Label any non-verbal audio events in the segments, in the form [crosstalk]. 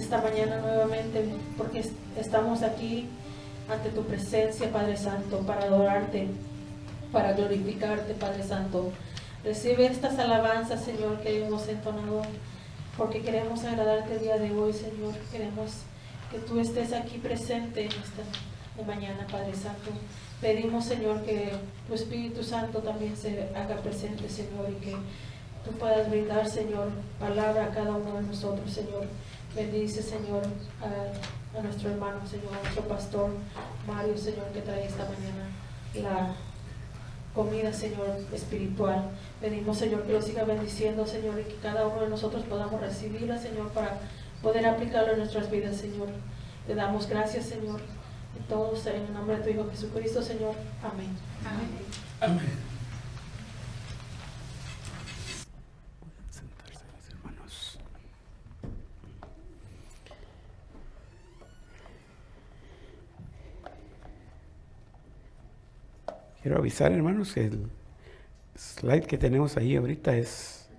esta mañana nuevamente porque estamos aquí ante tu presencia, Padre Santo, para adorarte, para glorificarte, Padre Santo. Recibe estas alabanzas, Señor, que hemos entonado, porque queremos agradarte el día de hoy, Señor. Queremos que tú estés aquí presente en esta mañana, Padre Santo. Pedimos, Señor, que tu Espíritu Santo también se haga presente, Señor, y que tú puedas brindar, Señor, palabra a cada uno de nosotros, Señor. Bendice, Señor, a, nuestro hermano, Señor, a nuestro pastor Mario, Señor, que trae esta mañana la comida, Señor, espiritual. Pedimos, Señor, que lo siga bendiciendo, Señor, y que cada uno de nosotros podamos recibirla, Señor, para poder aplicarlo en nuestras vidas, Señor. Te damos gracias, Señor. Y todos en el nombre de tu Hijo Jesucristo, Señor. Amén. Amén. Amén. Quiero avisar, hermanos, que el slide que tenemos ahí ahorita es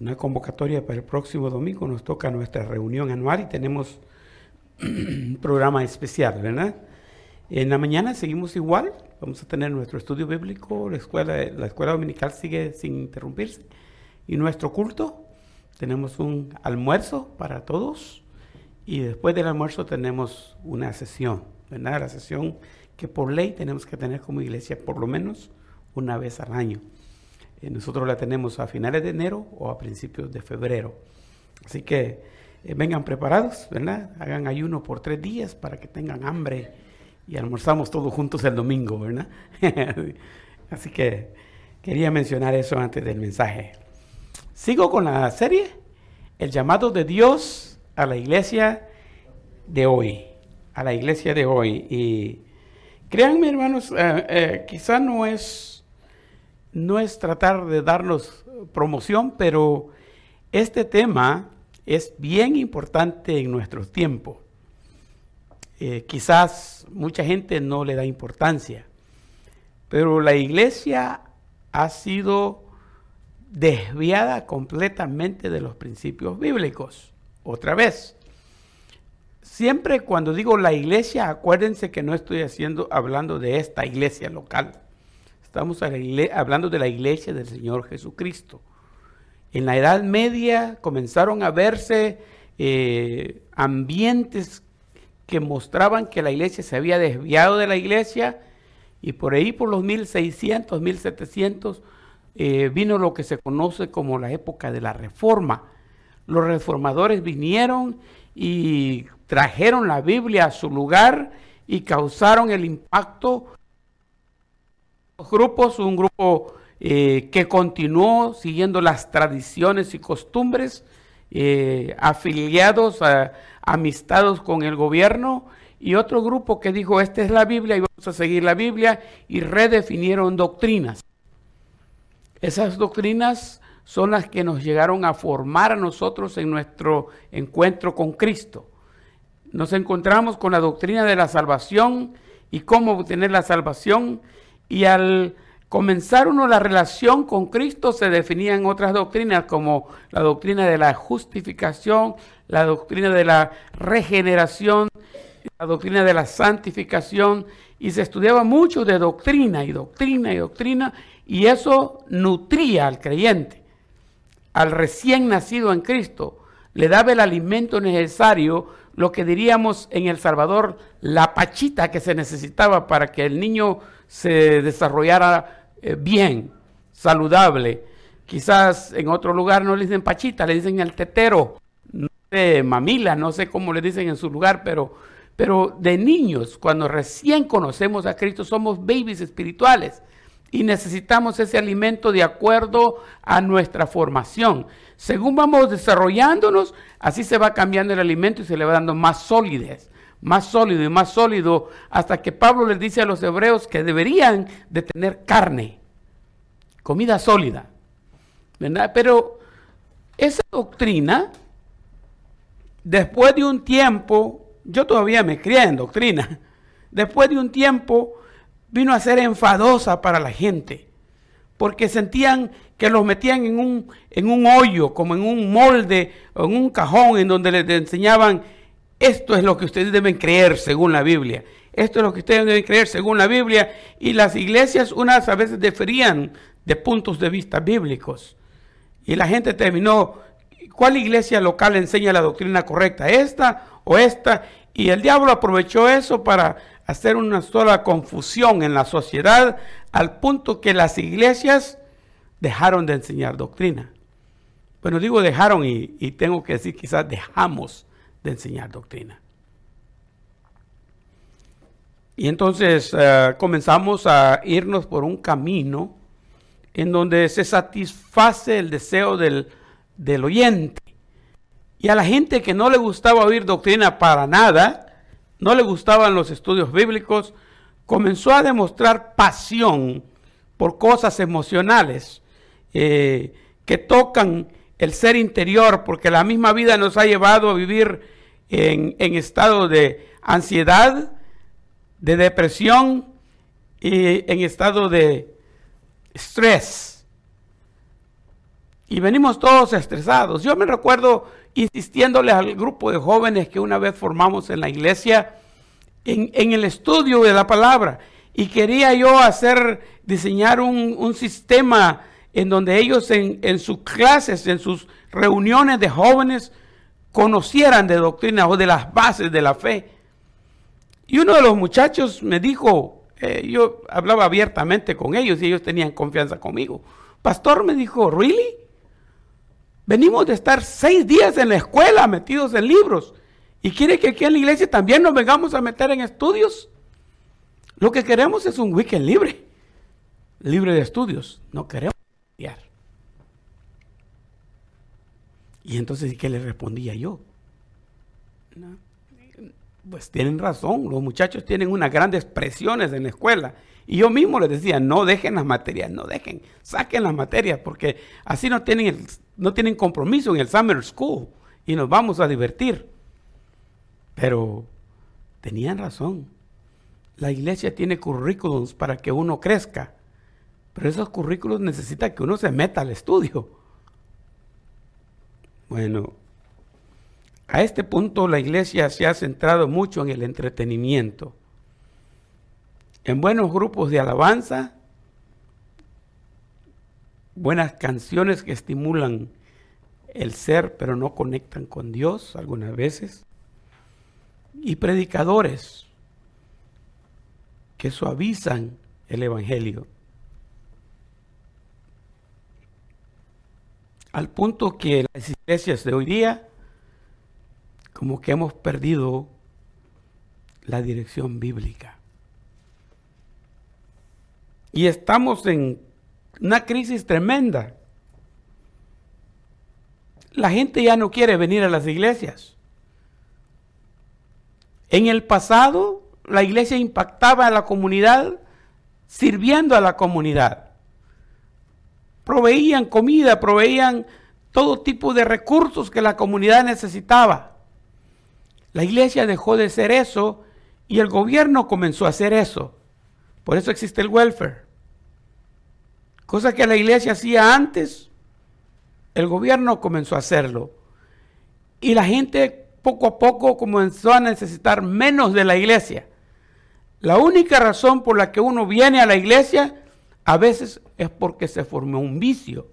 una convocatoria para el próximo domingo. Nos toca nuestra reunión anual y tenemos [clears throat] un programa especial, ¿verdad? En la mañana seguimos igual. Vamos a tener nuestro estudio bíblico, la escuela, la escuela dominical sigue sin interrumpirse. Y nuestro culto, tenemos un almuerzo para todos. Y después del almuerzo tenemos una sesión, ¿verdad? La sesión que por ley tenemos que tener como iglesia por lo menos una vez al año. Eh, nosotros la tenemos a finales de enero o a principios de febrero. Así que eh, vengan preparados, ¿verdad? Hagan ayuno por tres días para que tengan hambre y almorzamos todos juntos el domingo, ¿verdad? [laughs] Así que quería mencionar eso antes del mensaje. Sigo con la serie, el llamado de Dios a la iglesia de hoy, a la iglesia de hoy. Y Créanme, hermanos, eh, eh, quizá no es, no es tratar de darnos promoción, pero este tema es bien importante en nuestro tiempo. Eh, quizás mucha gente no le da importancia, pero la iglesia ha sido desviada completamente de los principios bíblicos. Otra vez, Siempre cuando digo la iglesia, acuérdense que no estoy haciendo, hablando de esta iglesia local. Estamos hablando de la iglesia del Señor Jesucristo. En la Edad Media comenzaron a verse eh, ambientes que mostraban que la iglesia se había desviado de la iglesia y por ahí por los 1600, 1700 eh, vino lo que se conoce como la época de la reforma. Los reformadores vinieron y trajeron la Biblia a su lugar y causaron el impacto. Los grupos, un grupo eh, que continuó siguiendo las tradiciones y costumbres, eh, afiliados, a, amistados con el gobierno, y otro grupo que dijo, esta es la Biblia y vamos a seguir la Biblia, y redefinieron doctrinas. Esas doctrinas son las que nos llegaron a formar a nosotros en nuestro encuentro con Cristo nos encontramos con la doctrina de la salvación y cómo obtener la salvación. Y al comenzar uno la relación con Cristo se definían otras doctrinas como la doctrina de la justificación, la doctrina de la regeneración, la doctrina de la santificación. Y se estudiaba mucho de doctrina y doctrina y doctrina. Y eso nutría al creyente, al recién nacido en Cristo. Le daba el alimento necesario lo que diríamos en El Salvador, la pachita que se necesitaba para que el niño se desarrollara eh, bien, saludable. Quizás en otro lugar no le dicen pachita, le dicen el tetero, no mamila, no sé cómo le dicen en su lugar, pero, pero de niños, cuando recién conocemos a Cristo, somos babies espirituales y necesitamos ese alimento de acuerdo a nuestra formación. Según vamos desarrollándonos, así se va cambiando el alimento y se le va dando más solidez, más sólido y más sólido, hasta que Pablo les dice a los hebreos que deberían de tener carne, comida sólida. Pero esa doctrina, después de un tiempo, yo todavía me crié en doctrina, [laughs] después de un tiempo vino a ser enfadosa para la gente porque sentían que los metían en un, en un hoyo, como en un molde, o en un cajón, en donde les enseñaban, esto es lo que ustedes deben creer según la Biblia. Esto es lo que ustedes deben creer según la Biblia. Y las iglesias unas a veces diferían de puntos de vista bíblicos. Y la gente terminó, ¿cuál iglesia local enseña la doctrina correcta? ¿Esta o esta? Y el diablo aprovechó eso para hacer una sola confusión en la sociedad al punto que las iglesias dejaron de enseñar doctrina. Bueno, digo dejaron y, tengo que decir quizás dejamos de enseñar doctrina. Y entonces eh, comenzamos a irnos por un camino en donde se satisface el deseo del, del oyente. Y a la gente que no le gustaba oír doctrina para nada, no le gustaban los estudios bíblicos, comenzó a demostrar pasión por cosas emocionales eh, que tocan el ser interior, porque la misma vida nos ha llevado a vivir en, en estado de ansiedad, de depresión y en estado de estrés. Y venimos todos estresados. Yo me recuerdo insistiéndole al grupo de jóvenes que una vez formamos en la iglesia en, el estudio de la palabra. Y quería yo hacer, diseñar un, sistema en donde ellos en, en, sus clases, en sus reuniones de jóvenes, conocieran de doctrina o de las bases de la fe. Y uno de los muchachos me dijo, eh, yo hablaba abiertamente con ellos y ellos tenían confianza conmigo. Pastor me dijo, ¿really? Venimos de estar seis días en la escuela metidos en libros. ¿Y quiere que aquí en la iglesia también nos vengamos a meter en estudios? Lo que queremos es un weekend libre, libre de estudios. No queremos estudiar. Y entonces, ¿qué le respondía yo? Pues tienen razón, los muchachos tienen unas grandes presiones en la escuela. Y yo mismo les decía, no dejen las materias, no dejen, saquen las materias, porque así no tienen no tienen compromiso en el summer school y nos vamos a divertir. Pero tenían razón. La iglesia tiene currículos para que uno crezca, pero esos currículos necesitan que uno se meta al estudio. Bueno, a este punto la iglesia se ha centrado mucho en el entretenimiento, en buenos grupos de alabanza buenas canciones que estimulan el ser, pero no conectan con Dios algunas veces. Y predicadores que suavizan el Evangelio. Al punto que las iglesias de hoy día, como que hemos perdido la dirección bíblica. Y estamos en una crisis tremenda. La gente ya no quiere venir a las iglesias. En el pasado, la iglesia impactaba a la comunidad sirviendo a la comunidad. Proveían comida, proveían todo tipo de recursos que la comunidad necesitaba. La iglesia dejó de ser eso y el gobierno comenzó a hacer eso. Por eso existe el welfare. Cosa que la iglesia hacía antes, el gobierno comenzó a hacerlo. Y la gente poco a poco comenzó a necesitar menos de la iglesia. La única razón por la que uno viene a la iglesia a veces es porque se formó un vicio,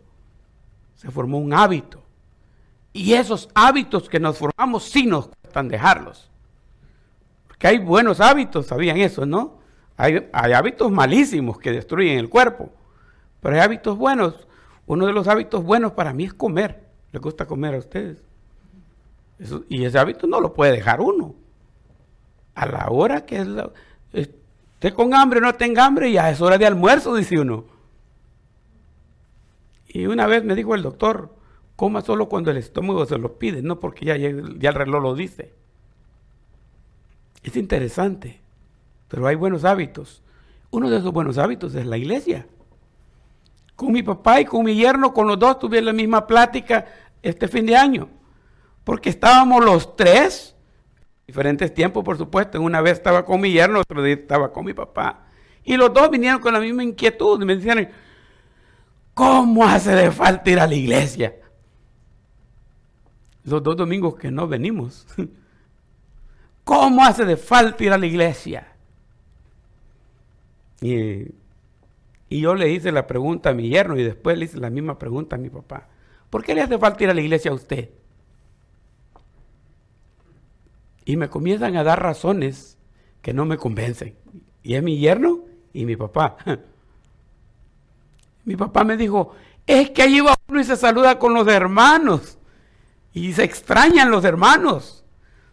se formó un hábito. Y esos hábitos que nos formamos sí nos cuestan dejarlos. Porque hay buenos hábitos, sabían eso, ¿no? Hay, hábitos malísimos que destruyen el cuerpo. Pero hay hábitos buenos. Uno de los hábitos buenos para mí es comer. ¿Le gusta comer a ustedes? y ese hábito no lo puede dejar uno. A la hora que es esté con hambre o no tenga hambre, ya es hora de almuerzo, dice uno. Y una vez me dijo el doctor, coma solo cuando el estómago se lo pide, no porque ya, ya el reloj lo dice. Es interesante, pero hay buenos hábitos. Uno de esos buenos hábitos es la iglesia. Con mi papá y con mi yerno, con los dos, tuve la misma plática este fin de año. Porque estábamos los tres, diferentes tiempos, por supuesto. Una vez estaba con mi yerno, otro día estaba con mi papá. Y los dos vinieron con la misma inquietud. Y me decían, ¿Cómo hace de falta ir a la iglesia? Los dos domingos que no venimos. [laughs] ¿Cómo hace de falta ir a la iglesia? Y, y, yo le hice la pregunta a mi yerno y después le hice la misma pregunta a mi papá. ¿Por qué le hace falta ir a la iglesia a usted? Y me comienzan a dar razones que no me convencen. Y es mi yerno y mi papá. [laughs] Mi papá me dijo, es que allí va uno y se saluda con los hermanos. Y se extrañan los hermanos.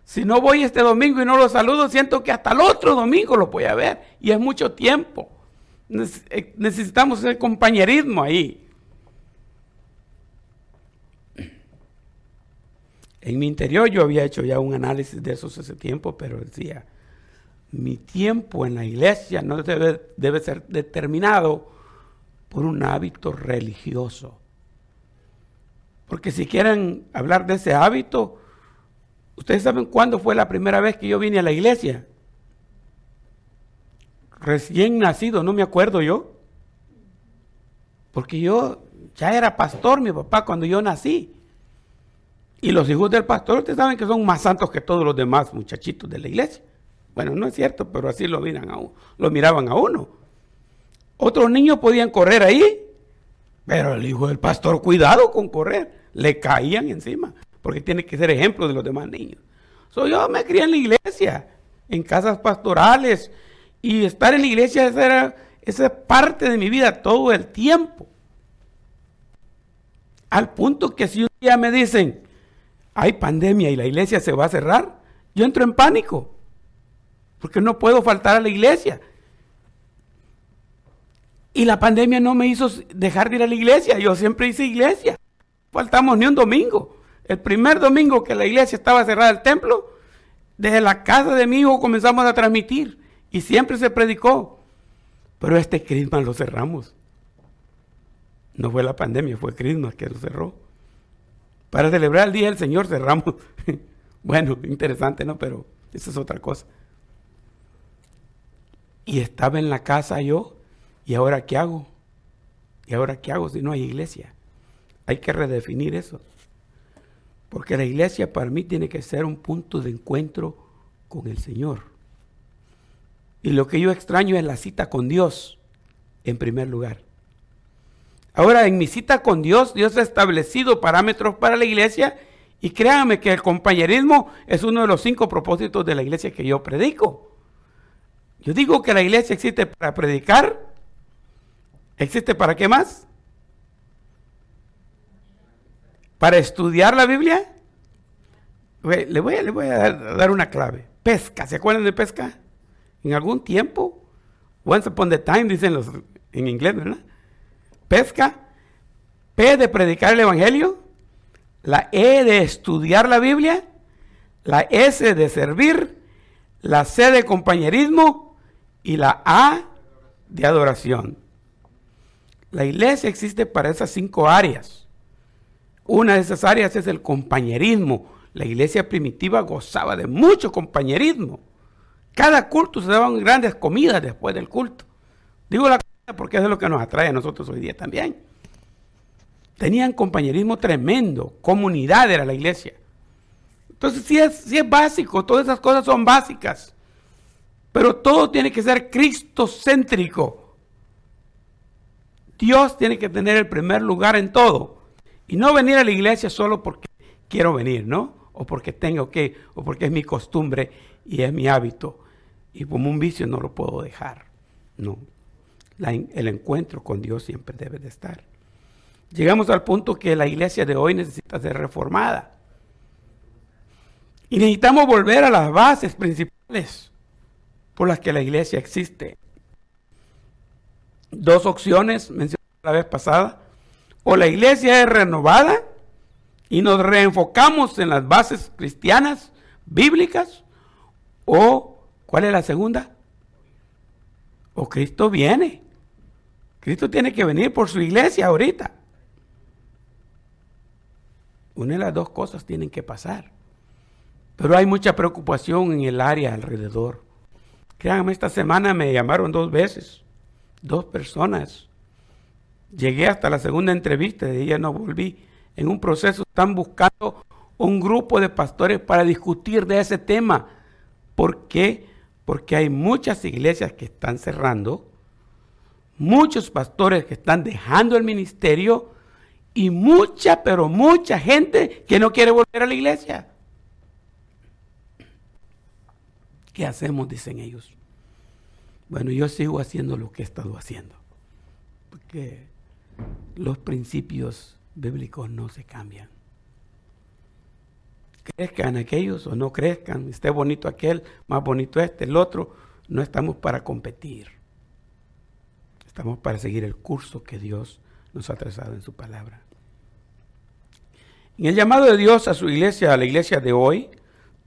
Si no voy este domingo y no los saludo, siento que hasta el otro domingo lo voy a ver. Y es mucho tiempo. Eh, necesitamos ese compañerismo ahí. En mi interior yo había hecho ya un análisis de eso hace tiempo, pero decía, mi tiempo en la iglesia no debe, debe ser determinado por un hábito religioso. Porque si quieren hablar de ese hábito, ustedes saben cuándo fue la primera vez que yo vine a la iglesia. Recién nacido, no me acuerdo yo. Porque yo ya era pastor, mi papá, cuando yo nací. Y los hijos del pastor, ustedes saben que son más santos que todos los demás muchachitos de la iglesia. Bueno, no es cierto, pero así lo, miran a uno, lo miraban a uno. Otros niños podían correr ahí, pero el hijo del pastor, cuidado con correr, le caían encima, porque tiene que ser ejemplo de los demás niños. So, yo me crié en la iglesia, en casas pastorales, y estar en la iglesia esa era esa parte de mi vida todo el tiempo. Al punto que si un día me dicen, hay pandemia y la iglesia se va a cerrar, yo entro en pánico porque no puedo faltar a la iglesia. Y la pandemia no me hizo dejar de ir a la iglesia, yo siempre hice iglesia. Faltamos ni un domingo. El primer domingo que la iglesia estaba cerrada el templo, desde la casa de mi hijo comenzamos a transmitir y siempre se predicó. Pero este Christmas lo cerramos. No fue la pandemia, fue Christmas que lo cerró. Para celebrar el Día del Señor cerramos. [laughs] bueno, interesante, ¿no? Pero eso es otra cosa. Y estaba en la casa yo, ¿y ahora qué hago? ¿Y ahora qué hago si no hay iglesia? Hay que redefinir eso. Porque la iglesia para mí tiene que ser un punto de encuentro con el Señor. Y lo que yo extraño es la cita con Dios, en primer lugar. Ahora, en mi cita con Dios, Dios ha establecido parámetros para la iglesia y créanme que el compañerismo es uno de los cinco propósitos de la iglesia que yo predico. Yo digo que la iglesia existe para predicar. ¿Existe para qué más? Para estudiar la Biblia. Le voy, a, le voy a dar, una clave. Pesca. ¿Se acuerdan de pesca? En algún tiempo. Once upon the time, dicen los en inglés, ¿verdad? Pesca. P de predicar el Evangelio. La E de estudiar la Biblia. La S de servir. La C de compañerismo y la A de adoración. La iglesia existe para esas cinco áreas. Una de esas áreas es el compañerismo. La iglesia primitiva gozaba de mucho compañerismo. Cada culto se daban grandes comidas después del culto. Digo la comida porque es lo que nos atrae a nosotros hoy día también. Tenían compañerismo tremendo, comunidad era la iglesia. Entonces si es, sí es básico, todas esas cosas son básicas. Pero todo tiene que ser cristocéntrico. Dios tiene que tener el primer lugar en todo. Y no venir a la iglesia solo porque quiero venir, ¿no? O porque tengo que, o porque es mi costumbre y es mi hábito. Y como un vicio no lo puedo dejar. No. el encuentro con Dios siempre debe de estar. Llegamos al punto que la iglesia de hoy necesita ser reformada. Y necesitamos volver a las bases principales por las que la iglesia existe. Dos opciones mencioné la vez pasada. O la iglesia es renovada y nos reenfocamos en las bases cristianas, bíblicas, o ¿cuál es la segunda? O Cristo viene. Cristo tiene que venir por su iglesia ahorita. Una de las dos cosas tienen que pasar. Pero hay mucha preocupación en el área alrededor. Créanme, esta semana me llamaron dos veces, dos personas Llegué hasta la segunda entrevista y ya no volví. En un proceso están buscando un grupo de pastores para discutir de ese tema. ¿Por qué? Porque hay muchas iglesias que están cerrando, muchos pastores que están dejando el ministerio y mucha, pero mucha gente que no quiere volver a la iglesia. ¿Qué hacemos? Dicen ellos. Bueno, yo sigo haciendo lo que he estado haciendo. Porque los principios bíblicos no se cambian. Crezcan aquellos o no crezcan, esté bonito aquel, más bonito este, el otro, no estamos para competir. Estamos para seguir el curso que Dios nos ha trazado en su palabra. En el llamado de Dios a su iglesia, a la iglesia de hoy,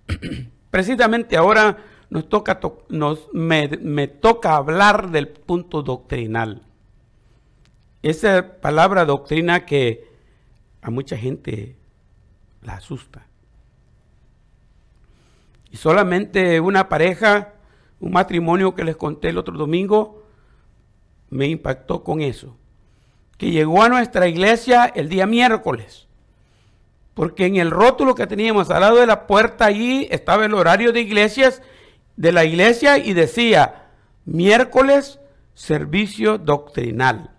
[clears throat] precisamente ahora nos toca, nos, me, me toca hablar del punto doctrinal. Esa palabra doctrina que a mucha gente la asusta. Y solamente una pareja, un matrimonio que les conté el otro domingo, me impactó con eso. Que llegó a nuestra iglesia el día miércoles. Porque en el rótulo que teníamos al lado de la puerta allí estaba el horario de iglesias de la iglesia y decía miércoles servicio doctrinal.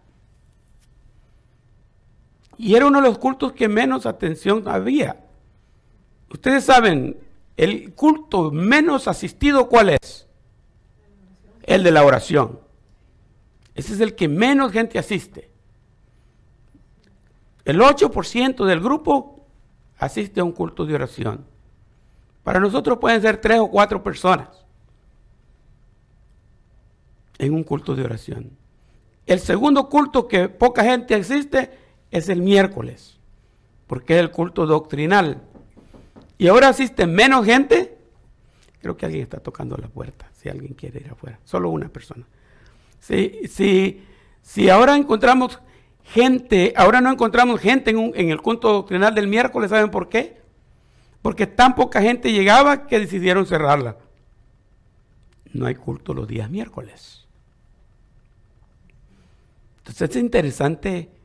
Y era uno de los cultos que menos atención había. Ustedes saben, el culto menos asistido, ¿cuál es? El de la oración. Ese es el que menos gente asiste. El 8% del grupo asiste a un culto de oración. Para nosotros pueden ser tres o cuatro personas en un culto de oración. El segundo culto que poca gente asiste es el miércoles, porque es el culto doctrinal. Y ahora asiste menos gente. Creo que alguien está tocando la puerta, si alguien quiere ir afuera. Solo una persona. Si, si, si ahora encontramos gente, ahora no encontramos gente en, en el culto doctrinal del miércoles, ¿saben por qué? Porque tan poca gente llegaba que decidieron cerrarla. No hay culto los días miércoles. Entonces es interesante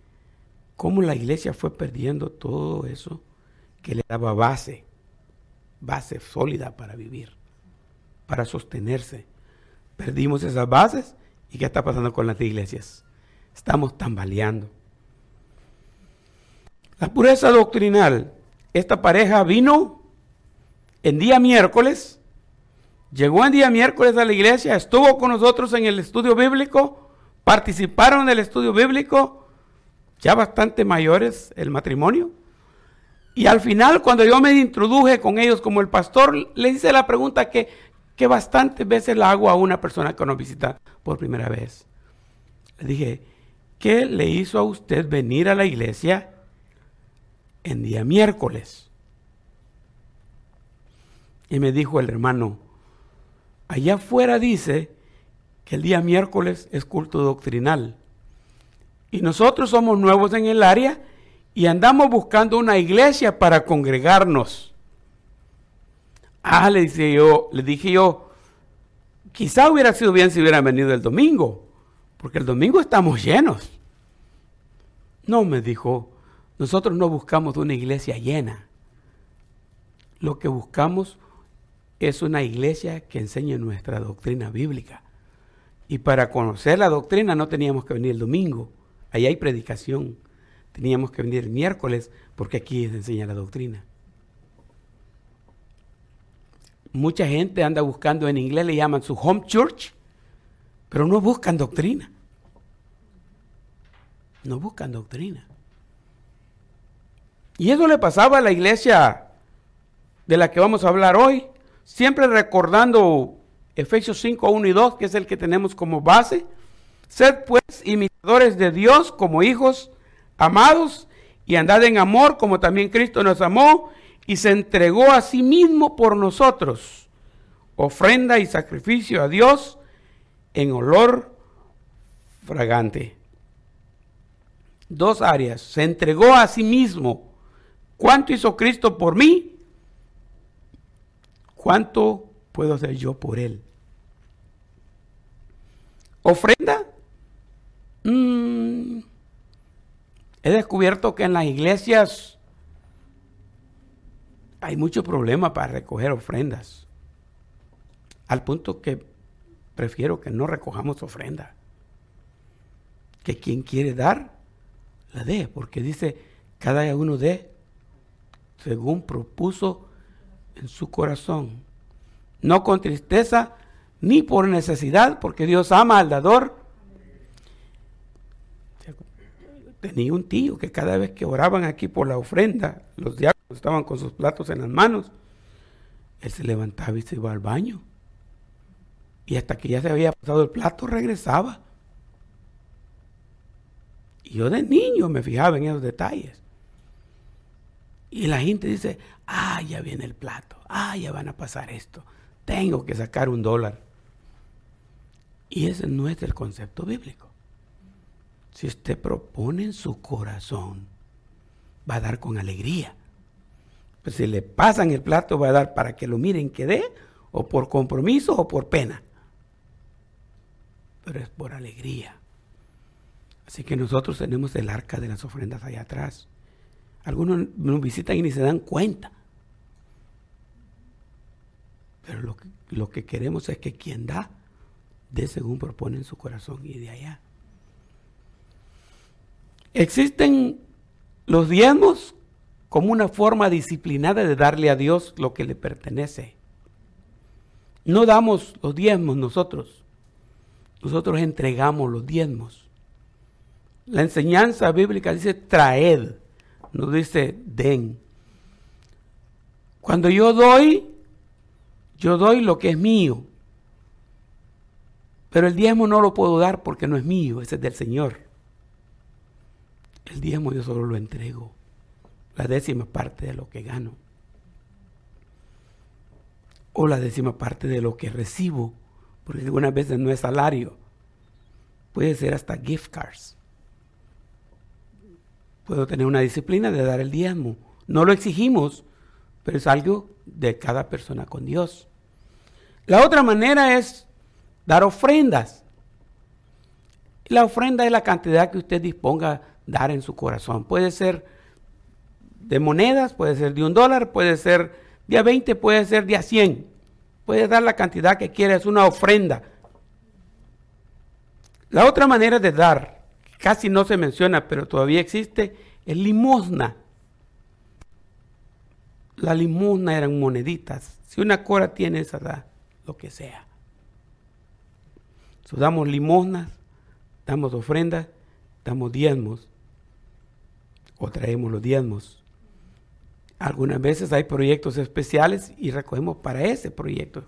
cómo la iglesia fue perdiendo todo eso que le daba base, base sólida para vivir, para sostenerse. Perdimos esas bases y ¿qué está pasando con las iglesias? Estamos tambaleando. La pureza doctrinal, esta pareja vino en día miércoles, llegó en día miércoles a la iglesia, estuvo con nosotros en el estudio bíblico, participaron en el estudio bíblico, ya bastante mayores el matrimonio. Y al final, cuando yo me introduje con ellos como el pastor, le hice la pregunta que, que bastantes veces la hago a una persona que nos visita por primera vez. Le dije, ¿qué le hizo a usted venir a la iglesia en día miércoles? Y me dijo el hermano, allá afuera dice que el día miércoles es culto doctrinal. Y nosotros somos nuevos en el área y andamos buscando una iglesia para congregarnos. Ah, le dije yo, le dije yo, quizá hubiera sido bien si hubieran venido el domingo, porque el domingo estamos llenos. No, me dijo, nosotros no buscamos una iglesia llena. Lo que buscamos es una iglesia que enseñe nuestra doctrina bíblica. Y para conocer la doctrina no teníamos que venir el domingo Ahí hay predicación. Teníamos que venir miércoles porque aquí se enseña la doctrina. Mucha gente anda buscando en inglés, le llaman su home church, pero no buscan doctrina. No buscan doctrina. Y eso le pasaba a la iglesia de la que vamos a hablar hoy, siempre recordando Efesios 5, 1 y 2, que es el que tenemos como base. Sed pues imitadores de Dios como hijos amados y andad en amor como también Cristo nos amó y se entregó a sí mismo por nosotros, ofrenda y sacrificio a Dios en olor fragante. Dos áreas. Se entregó a sí mismo. ¿Cuánto hizo Cristo por mí? ¿Cuánto puedo hacer yo por Él? Ofrenda Mm, he descubierto que en las iglesias hay mucho problema para recoger ofrendas. Al punto que prefiero que no recojamos ofrenda. Que quien quiere dar, la dé. Porque dice, cada uno dé según propuso en su corazón. No con tristeza ni por necesidad, porque Dios ama al dador. Tenía un tío que cada vez que oraban aquí por la ofrenda, los diáconos estaban con sus platos en las manos, él se levantaba y se iba al baño. Y hasta que ya se había pasado el plato, regresaba. Y yo de niño me fijaba en esos detalles. Y la gente dice, ah, ya viene el plato, ah, ya van a pasar esto, tengo que sacar un dólar. Y ese no es el concepto bíblico. Si usted propone en su corazón, va a dar con alegría. Pues si le pasan el plato, va a dar para que lo miren que dé, o por compromiso o por pena. Pero es por alegría. Así que nosotros tenemos el arca de las ofrendas allá atrás. Algunos nos visitan y ni se dan cuenta. Pero lo que, lo que queremos es que quien da, dé según propone en su corazón y de allá. Existen los diezmos como una forma disciplinada de darle a Dios lo que le pertenece. No damos los diezmos nosotros, nosotros entregamos los diezmos. La enseñanza bíblica dice traed, no dice den. Cuando yo doy, yo doy lo que es mío. Pero el diezmo no lo puedo dar porque no es mío, ese es del Señor. El diezmo yo solo lo entrego, la décima parte de lo que gano. O la décima parte de lo que recibo, porque algunas veces no es salario, puede ser hasta gift cards. Puedo tener una disciplina de dar el diezmo. No lo exigimos, pero es algo de cada persona con Dios. La otra manera es dar ofrendas. La ofrenda es la cantidad que usted disponga dar en su corazón. Puede ser de monedas, puede ser de un dólar, puede ser de a 20, puede ser de a 100. Puede dar la cantidad que quiera, es una ofrenda. La otra manera de dar, casi no se menciona, pero todavía existe, es limosna. La limosna eran moneditas. Si una cora tiene esa, da lo que sea. damos limosnas, damos ofrendas, damos diezmos o traemos los diezmos. Algunas veces hay proyectos especiales y recogemos para ese proyecto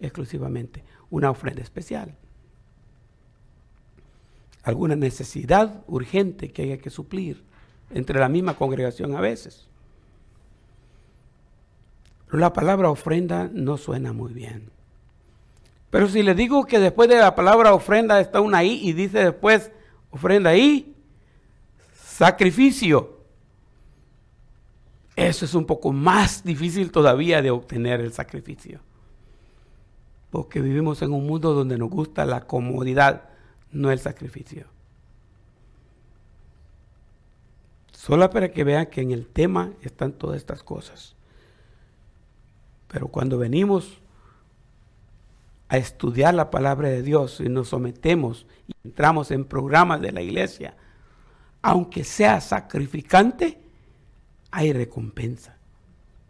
exclusivamente una ofrenda especial. Alguna necesidad urgente que haya que suplir entre la misma congregación a veces. La palabra ofrenda no suena muy bien. Pero si le digo que después de la palabra ofrenda está una I y dice después ofrenda ahí, sacrificio. Eso es un poco más difícil todavía de obtener el sacrificio. Porque vivimos en un mundo donde nos gusta la comodidad, no el sacrificio. Solo para que vean que en el tema están todas estas cosas. Pero cuando venimos a estudiar la palabra de Dios y nos sometemos y entramos en programas de la iglesia, aunque sea sacrificante, hay recompensa.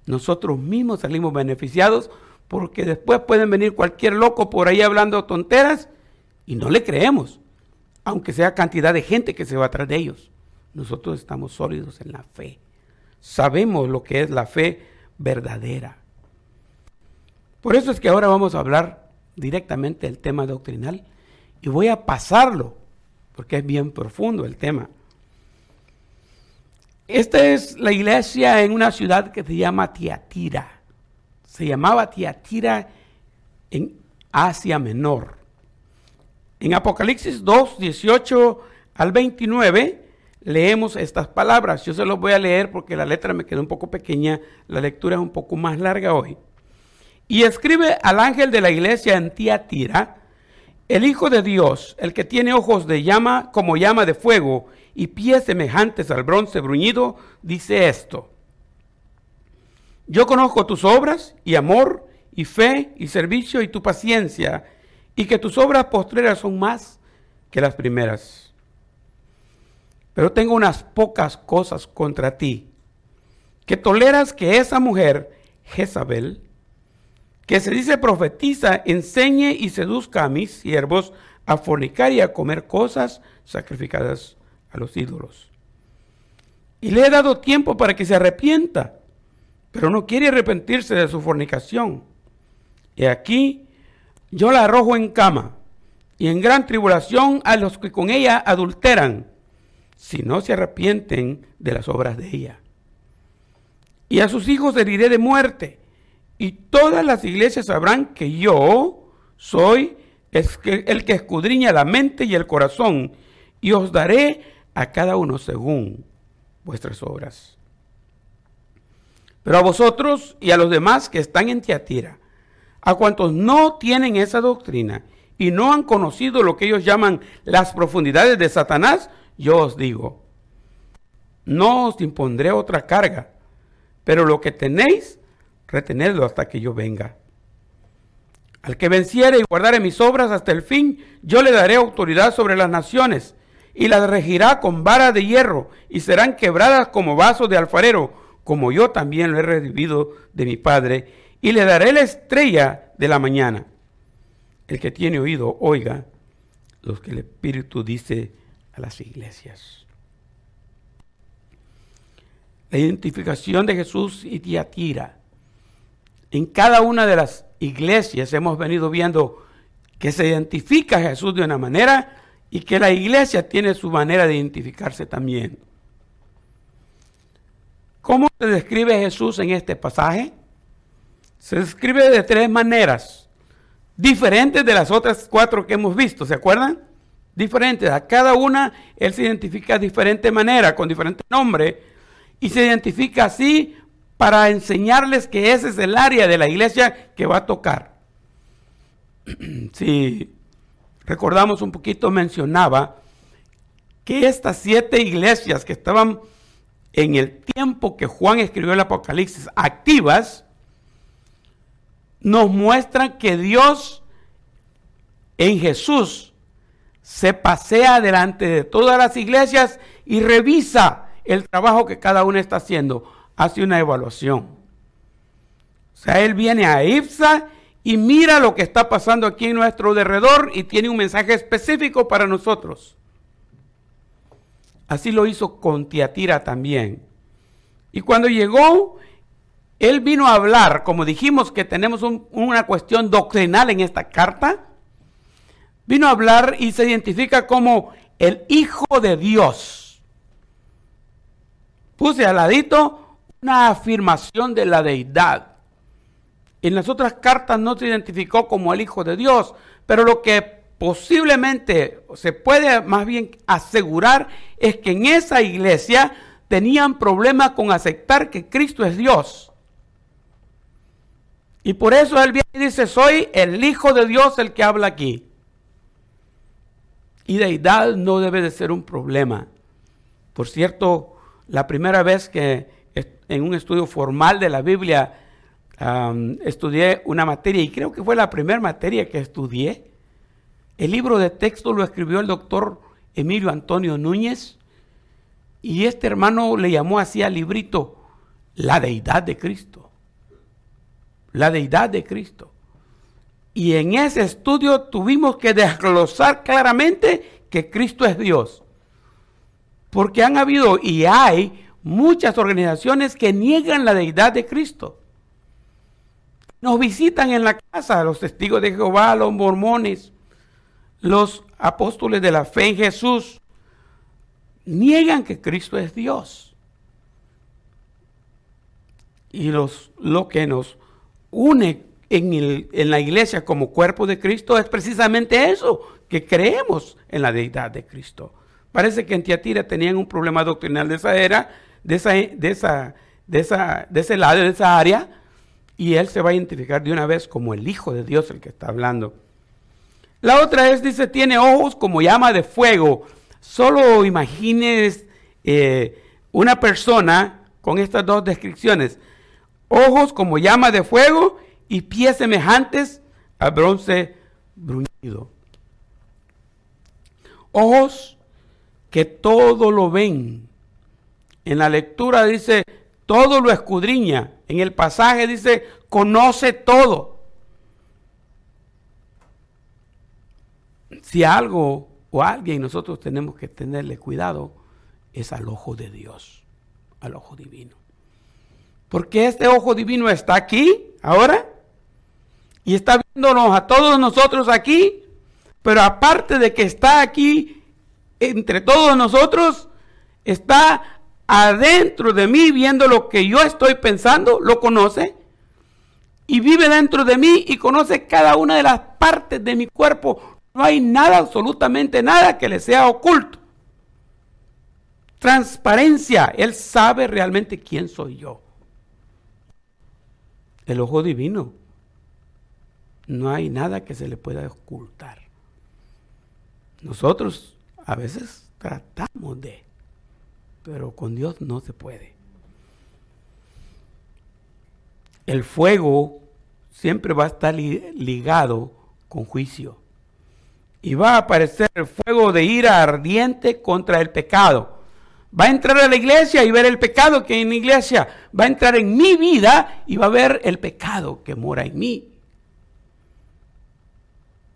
Nosotros mismos salimos beneficiados porque después pueden venir cualquier loco por ahí hablando tonteras y no le creemos, aunque sea cantidad de gente que se va atrás de ellos. Nosotros estamos sólidos en la fe. Sabemos lo que es la fe verdadera. Por eso es que ahora vamos a hablar directamente del tema doctrinal y voy a pasarlo, porque es bien profundo el tema. Esta es la iglesia en una ciudad que se llama Tiatira. Se llamaba Tiatira en Asia Menor. En Apocalipsis 2, 18 al 29 leemos estas palabras. Yo se los voy a leer porque la letra me quedó un poco pequeña, la lectura es un poco más larga hoy. Y escribe al ángel de la iglesia en Tiatira, el Hijo de Dios, el que tiene ojos de llama como llama de fuego y pies semejantes al bronce bruñido, dice esto. Yo conozco tus obras y amor y fe y servicio y tu paciencia y que tus obras postreras son más que las primeras. Pero tengo unas pocas cosas contra ti, que toleras que esa mujer, Jezabel, que se dice profetiza, enseñe y seduzca a mis siervos a fornicar y a comer cosas sacrificadas a los ídolos. Y le he dado tiempo para que se arrepienta, pero no quiere arrepentirse de su fornicación. Y aquí yo la arrojo en cama y en gran tribulación a los que con ella adulteran, si no se arrepienten de las obras de ella. Y a sus hijos heriré de muerte, y todas las iglesias sabrán que yo soy el que escudriña la mente y el corazón, y os daré a cada uno según vuestras obras. Pero a vosotros y a los demás que están en Tiatira, a cuantos no tienen esa doctrina y no han conocido lo que ellos llaman las profundidades de Satanás, yo os digo, no os impondré otra carga, pero lo que tenéis, retenedlo hasta que yo venga. Al que venciere y guardare mis obras hasta el fin, yo le daré autoridad sobre las naciones, y las regirá con vara de hierro, y serán quebradas como vasos de alfarero, como yo también lo he recibido de mi Padre, y le daré la estrella de la mañana. El que tiene oído, oiga lo que el Espíritu dice a las iglesias. La identificación de Jesús y Tiatira. En cada una de las iglesias hemos venido viendo que se identifica a Jesús de una manera y que la iglesia tiene su manera de identificarse también. ¿Cómo se describe Jesús en este pasaje? Se describe de tres maneras, diferentes de las otras cuatro que hemos visto, ¿se acuerdan? Diferentes, a cada una Él se identifica de diferente manera, con diferente nombre, y se identifica así para enseñarles que ese es el área de la iglesia que va a tocar. [clears throat] Si recordamos un poquito, mencionaba que estas siete iglesias que estaban en el tiempo que Juan escribió el Apocalipsis activas, nos muestran que Dios en Jesús se pasea delante de todas las iglesias y revisa el trabajo que cada una está haciendo hace una evaluación. O sea, él viene a IPSA y mira lo que está pasando aquí en nuestro derredor y tiene un mensaje específico para nosotros. Así lo hizo con Tiatira también. Y cuando llegó, él vino a hablar, como dijimos que tenemos una cuestión doctrinal en esta carta, vino a hablar y se identifica como el Hijo de Dios. Puse al ladito una afirmación de la deidad. En las otras cartas no se identificó como el Hijo de Dios, pero lo que posiblemente se puede más bien asegurar es que en esa iglesia tenían problemas con aceptar que Cristo es Dios. Y por eso él viene y dice, soy el Hijo de Dios el que habla aquí. Y deidad no debe de ser un problema. Por cierto, la primera vez que en un estudio formal de la Biblia, estudié una materia y creo que fue la primera materia que estudié. El libro de texto lo escribió el doctor Emilio Antonio Núñez y este hermano le llamó así al librito La deidad de Cristo. La deidad de Cristo. Y en ese estudio tuvimos que desglosar claramente que Cristo es Dios. Porque han habido y hay muchas organizaciones que niegan la deidad de Cristo. Nos visitan en la casa los testigos de Jehová, los mormones, los apóstoles de la fe en Jesús. Niegan que Cristo es Dios. Y los, lo que nos une en, en la iglesia como cuerpo de Cristo es precisamente eso, que creemos en la deidad de Cristo. Parece que en Tiatira tenían un problema doctrinal de esa era, de, esa, de, esa, de, esa, de ese lado, de esa área, y él se va a identificar de una vez como el Hijo de Dios el que está hablando. La otra es, dice, tiene ojos como llama de fuego. Solo imagines eh, una persona con estas dos descripciones. Ojos como llama de fuego y pies semejantes a bronce bruñido. Ojos que todo lo ven. En la lectura dice, todo lo escudriña. En el pasaje dice, conoce todo. Si algo o alguien nosotros tenemos que tenerle cuidado, es al ojo de Dios, al ojo divino. Porque este ojo divino está aquí, ahora, y está viéndonos a todos nosotros aquí, pero aparte de que está aquí entre todos nosotros, está adentro de mí viendo lo que yo estoy pensando, lo conoce, y vive dentro de mí y conoce cada una de las partes de mi cuerpo. No hay nada, absolutamente nada que le sea oculto. Transparencia, Él sabe realmente quién soy yo. El ojo divino. No hay nada que se le pueda ocultar. Nosotros a veces tratamos de, pero con Dios no se puede. El fuego siempre va a estar ligado con juicio. Y va a aparecer el fuego de ira ardiente contra el pecado. Va a entrar a la iglesia y ver el pecado que hay en la iglesia. Va a entrar en mi vida y va a ver el pecado que mora en mí.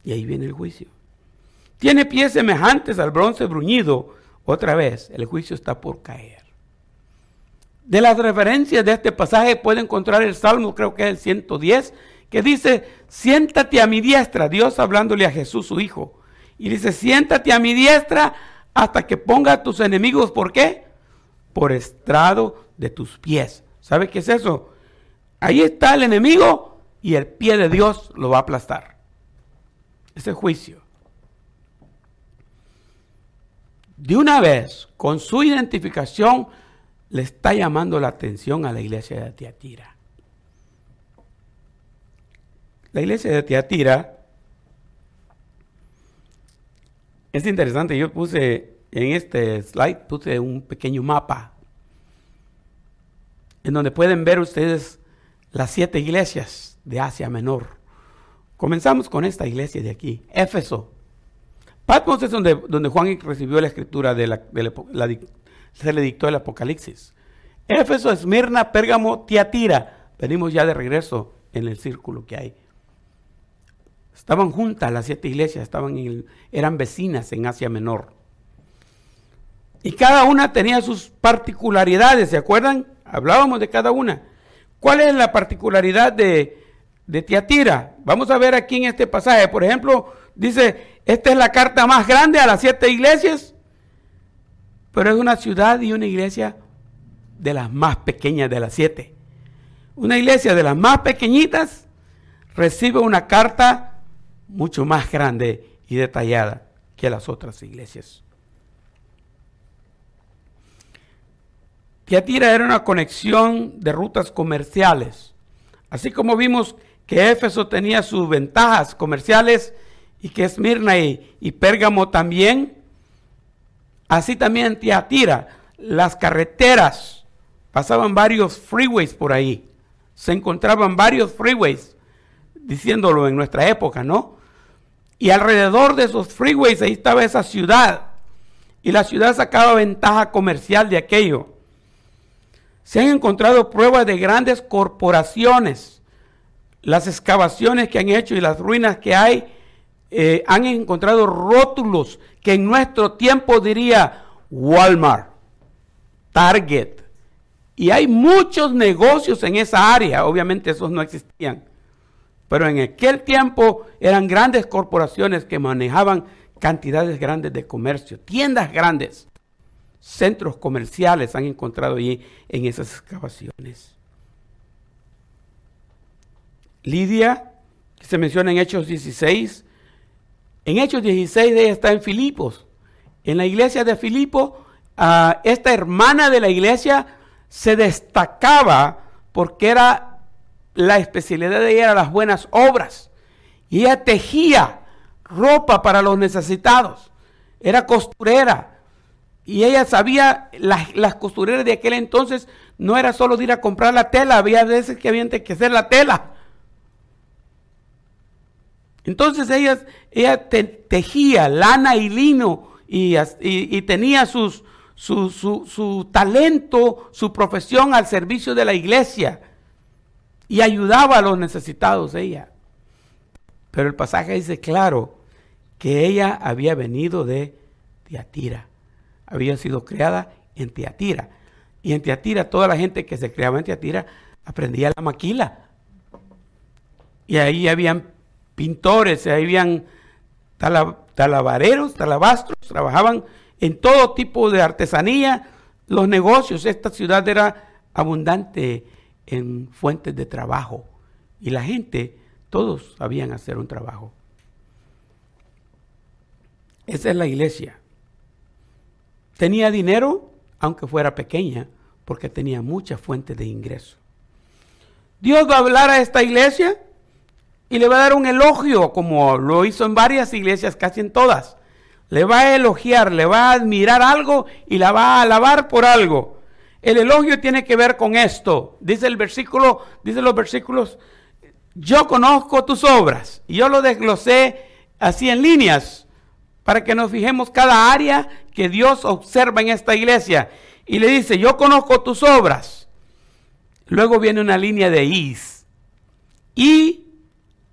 Y ahí viene el juicio. Tiene pies semejantes al bronce bruñido. Otra vez, el juicio está por caer. De las referencias de este pasaje puede encontrar el Salmo, creo que es el 110, que dice, siéntate a mi diestra, Dios hablándole a Jesús su Hijo. Y dice, siéntate a mi diestra hasta que ponga a tus enemigos, ¿por qué? Por estrado de tus pies. ¿Sabe qué es eso? Ahí está el enemigo y el pie de Dios lo va a aplastar. Ese juicio. De una vez, con su identificación, le está llamando la atención a la iglesia de Tiatira. La iglesia de Tiatira es interesante. Yo puse en este slide, puse un pequeño mapa en donde pueden ver ustedes las siete iglesias de Asia Menor. Comenzamos con esta iglesia de aquí, Éfeso. Patmos es donde, Juan recibió la escritura de la, se le dictó el Apocalipsis. Éfeso, Esmirna, Pérgamo, Tiatira. Venimos ya de regreso en el círculo que hay. Estaban juntas las siete iglesias, estaban eran vecinas en Asia Menor. Y cada una tenía sus particularidades, ¿se acuerdan? Hablábamos de cada una. ¿Cuál es la particularidad de, de Tiatira? Vamos a ver aquí en este pasaje. Por ejemplo, dice, esta es la carta más grande a las siete iglesias, pero es una ciudad y una iglesia de las más pequeñas de las siete. Una iglesia de las más pequeñitas recibe una carta mucho más grande y detallada que las otras iglesias. Tiatira era una conexión de rutas comerciales. Así como vimos que Éfeso tenía sus ventajas comerciales y que Esmirna y, y Pérgamo también, así también Tiatira, las carreteras, pasaban varios freeways por ahí. Se encontraban varios freeways, diciéndolo en nuestra época, ¿no? Y alrededor de esos freeways ahí estaba esa ciudad. Y la ciudad sacaba ventaja comercial de aquello. Se han encontrado pruebas de grandes corporaciones. Las excavaciones que han hecho y las ruinas que hay eh, han encontrado rótulos que en nuestro tiempo diría Walmart, Target. Y hay muchos negocios en esa área. Obviamente esos no existían. Pero en aquel tiempo eran grandes corporaciones que manejaban cantidades grandes de comercio, tiendas grandes, centros comerciales han encontrado allí en esas excavaciones. Lidia, que se menciona en Hechos 16, en Hechos 16 ella está en Filipos. En la iglesia de Filipos, ah, esta hermana de la iglesia se destacaba porque era la especialidad de ella era las buenas obras. Y ella tejía ropa para los necesitados. era costurera. Y ella sabía, las, las, costureras de aquel entonces no era solo ir a comprar la tela, había veces que había que hacer la tela. Entonces ella, tejía lana y lino y, y, tenía sus, su, su, su talento, su profesión al servicio de la iglesia y ayudaba a los necesitados ella. Pero el pasaje dice claro que ella había venido de Tiatira, había sido creada en Tiatira. Y en Tiatira, toda la gente que se creaba en Tiatira aprendía la maquila. Y ahí habían pintores, habían talabareros, talabastros, trabajaban en todo tipo de artesanía, los negocios. Esta ciudad era abundante en fuentes de trabajo y la gente, todos sabían hacer un trabajo. Esa es la iglesia. Tenía dinero, aunque fuera pequeña, porque tenía muchas fuentes de ingreso. Dios va a hablar a esta iglesia y le va a dar un elogio, como lo hizo en varias iglesias, casi en todas. Le va a elogiar, le va a admirar algo y la va a alabar por algo. El elogio tiene que ver con esto. Dice el versículo, dice los versículos, yo conozco tus obras. Y yo lo desglosé así en líneas para que nos fijemos cada área que Dios observa en esta iglesia. Y le dice, yo conozco tus obras. Luego viene una línea de is. Y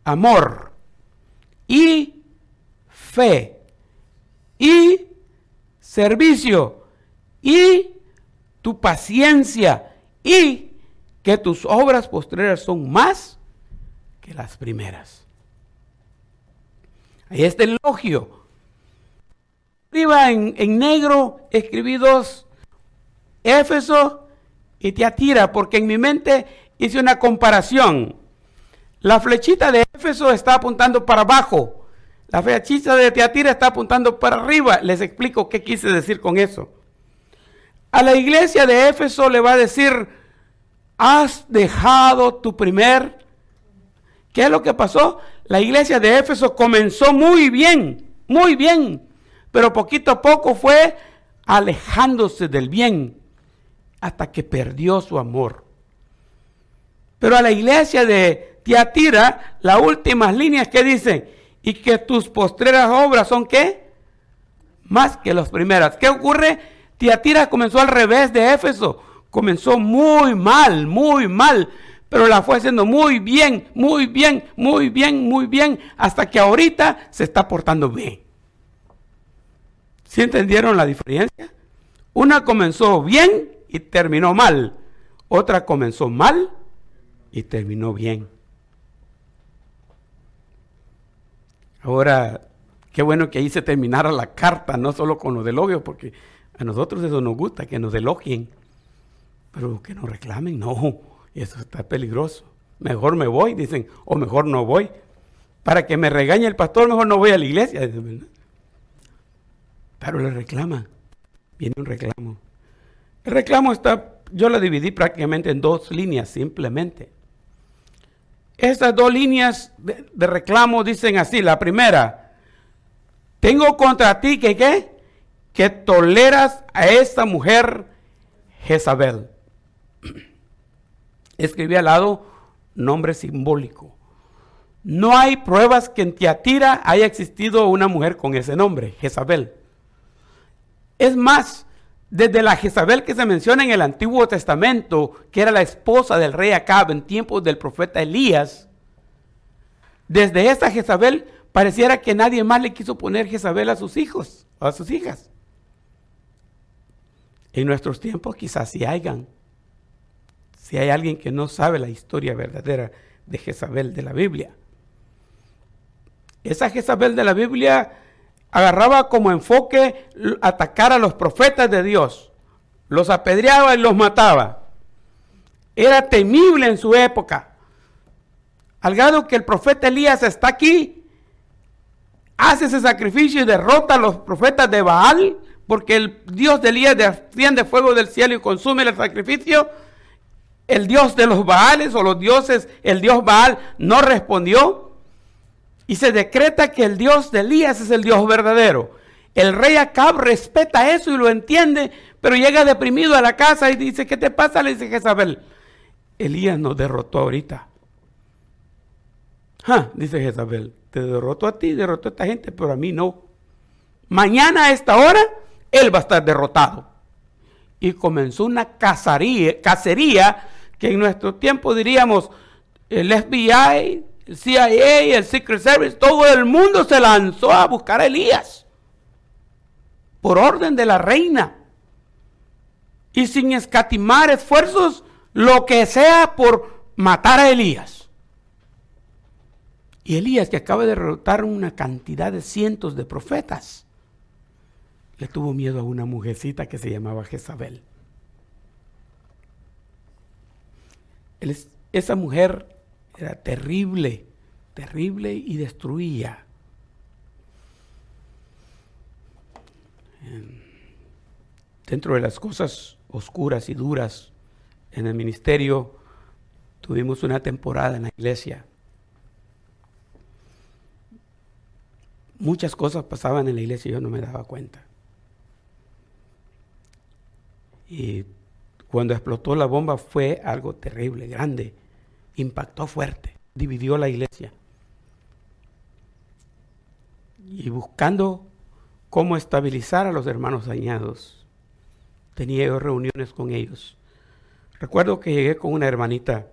amor. Y fe. Y servicio. Y tu paciencia. Y que tus obras postreras son más que las primeras. Ahí está el elogio Arriba en, negro escribí dos, Éfeso y Teatira, porque en mi mente hice una comparación. La flechita de Éfeso está apuntando para abajo. La flechita de Teatira está apuntando para arriba. Les explico qué quise decir con eso. A la iglesia de Éfeso le va a decir, has dejado tu primer... ¿Qué es lo que pasó? La iglesia de Éfeso comenzó muy bien, muy bien pero poquito a poco fue alejándose del bien hasta que perdió su amor. Pero a la iglesia de Tiatira, las últimas líneas que dicen, y que tus postreras obras son qué? Más que las primeras. ¿Qué ocurre? Tiatira comenzó al revés de Éfeso. Comenzó muy mal, muy mal, pero la fue haciendo muy bien, muy bien, muy bien, muy bien, hasta que ahorita se está portando bien. ¿Sí entendieron la diferencia? Una comenzó bien y terminó mal. Otra comenzó mal y terminó bien. Ahora, qué bueno que ahí se terminara la carta, no solo con los elogio, porque a nosotros eso nos gusta, que nos elogien. Pero que nos reclamen, no, eso está peligroso. Mejor me voy, dicen, o mejor no voy. Para que me regañe el pastor, mejor no voy a la iglesia. Pero le reclama. Viene un reclamo. El reclamo está, yo lo dividí prácticamente en dos líneas simplemente. Estas dos líneas de, reclamo dicen así. La primera, tengo contra ti que? Que toleras a esta mujer Jezabel. [clears throat] Escribí al lado nombre simbólico. No hay pruebas que en Tiatira haya existido una mujer con ese nombre, Jezabel. Es más, desde la Jezabel que se menciona en el Antiguo Testamento, que era la esposa del rey Acab en tiempos del profeta Elías, desde esta Jezabel pareciera que nadie más le quiso poner Jezabel a sus hijos o a sus hijas. En nuestros tiempos quizás sí hayan. Si hay alguien que no sabe la historia verdadera de Jezabel de la Biblia. Esa Jezabel de la Biblia agarraba como enfoque atacar a los profetas de Dios. Los apedreaba y los mataba. Era temible en su época. Al grado que el profeta Elías está aquí, hace ese sacrificio y derrota a los profetas de Baal, porque el Dios de Elías desciende fuego del cielo y consume el sacrificio. El Dios de los Baales o los dioses, el Dios Baal no respondió. Y se decreta que el Dios de Elías es el Dios verdadero. El rey Acab respeta eso y lo entiende, pero llega deprimido a la casa y dice, ¿qué te pasa? Le dice Jezabel. Elías nos derrotó ahorita. Ah, dice Jezabel, te derrotó a ti, derrotó a esta gente, pero a mí no. Mañana a esta hora, él va a estar derrotado. Y comenzó una cacería, cacería que en nuestro tiempo diríamos, el FBI, el CIA, el Secret Service, todo el mundo se lanzó a buscar a Elías. Por orden de la reina. Y sin escatimar esfuerzos, lo que sea por matar a Elías. Y Elías, que acaba de derrotar una cantidad de cientos de profetas, le tuvo miedo a una mujercita que se llamaba Jezabel. esa mujer era terrible, terrible y destruía. Dentro de las cosas oscuras y duras en el ministerio, tuvimos una temporada en la iglesia. Muchas cosas pasaban en la iglesia y yo no me daba cuenta. Y cuando explotó la bomba fue algo terrible, grande, impactó fuerte, dividió la iglesia. Y buscando cómo estabilizar a los hermanos dañados, tenía reuniones con ellos. Recuerdo que llegué con una hermanita,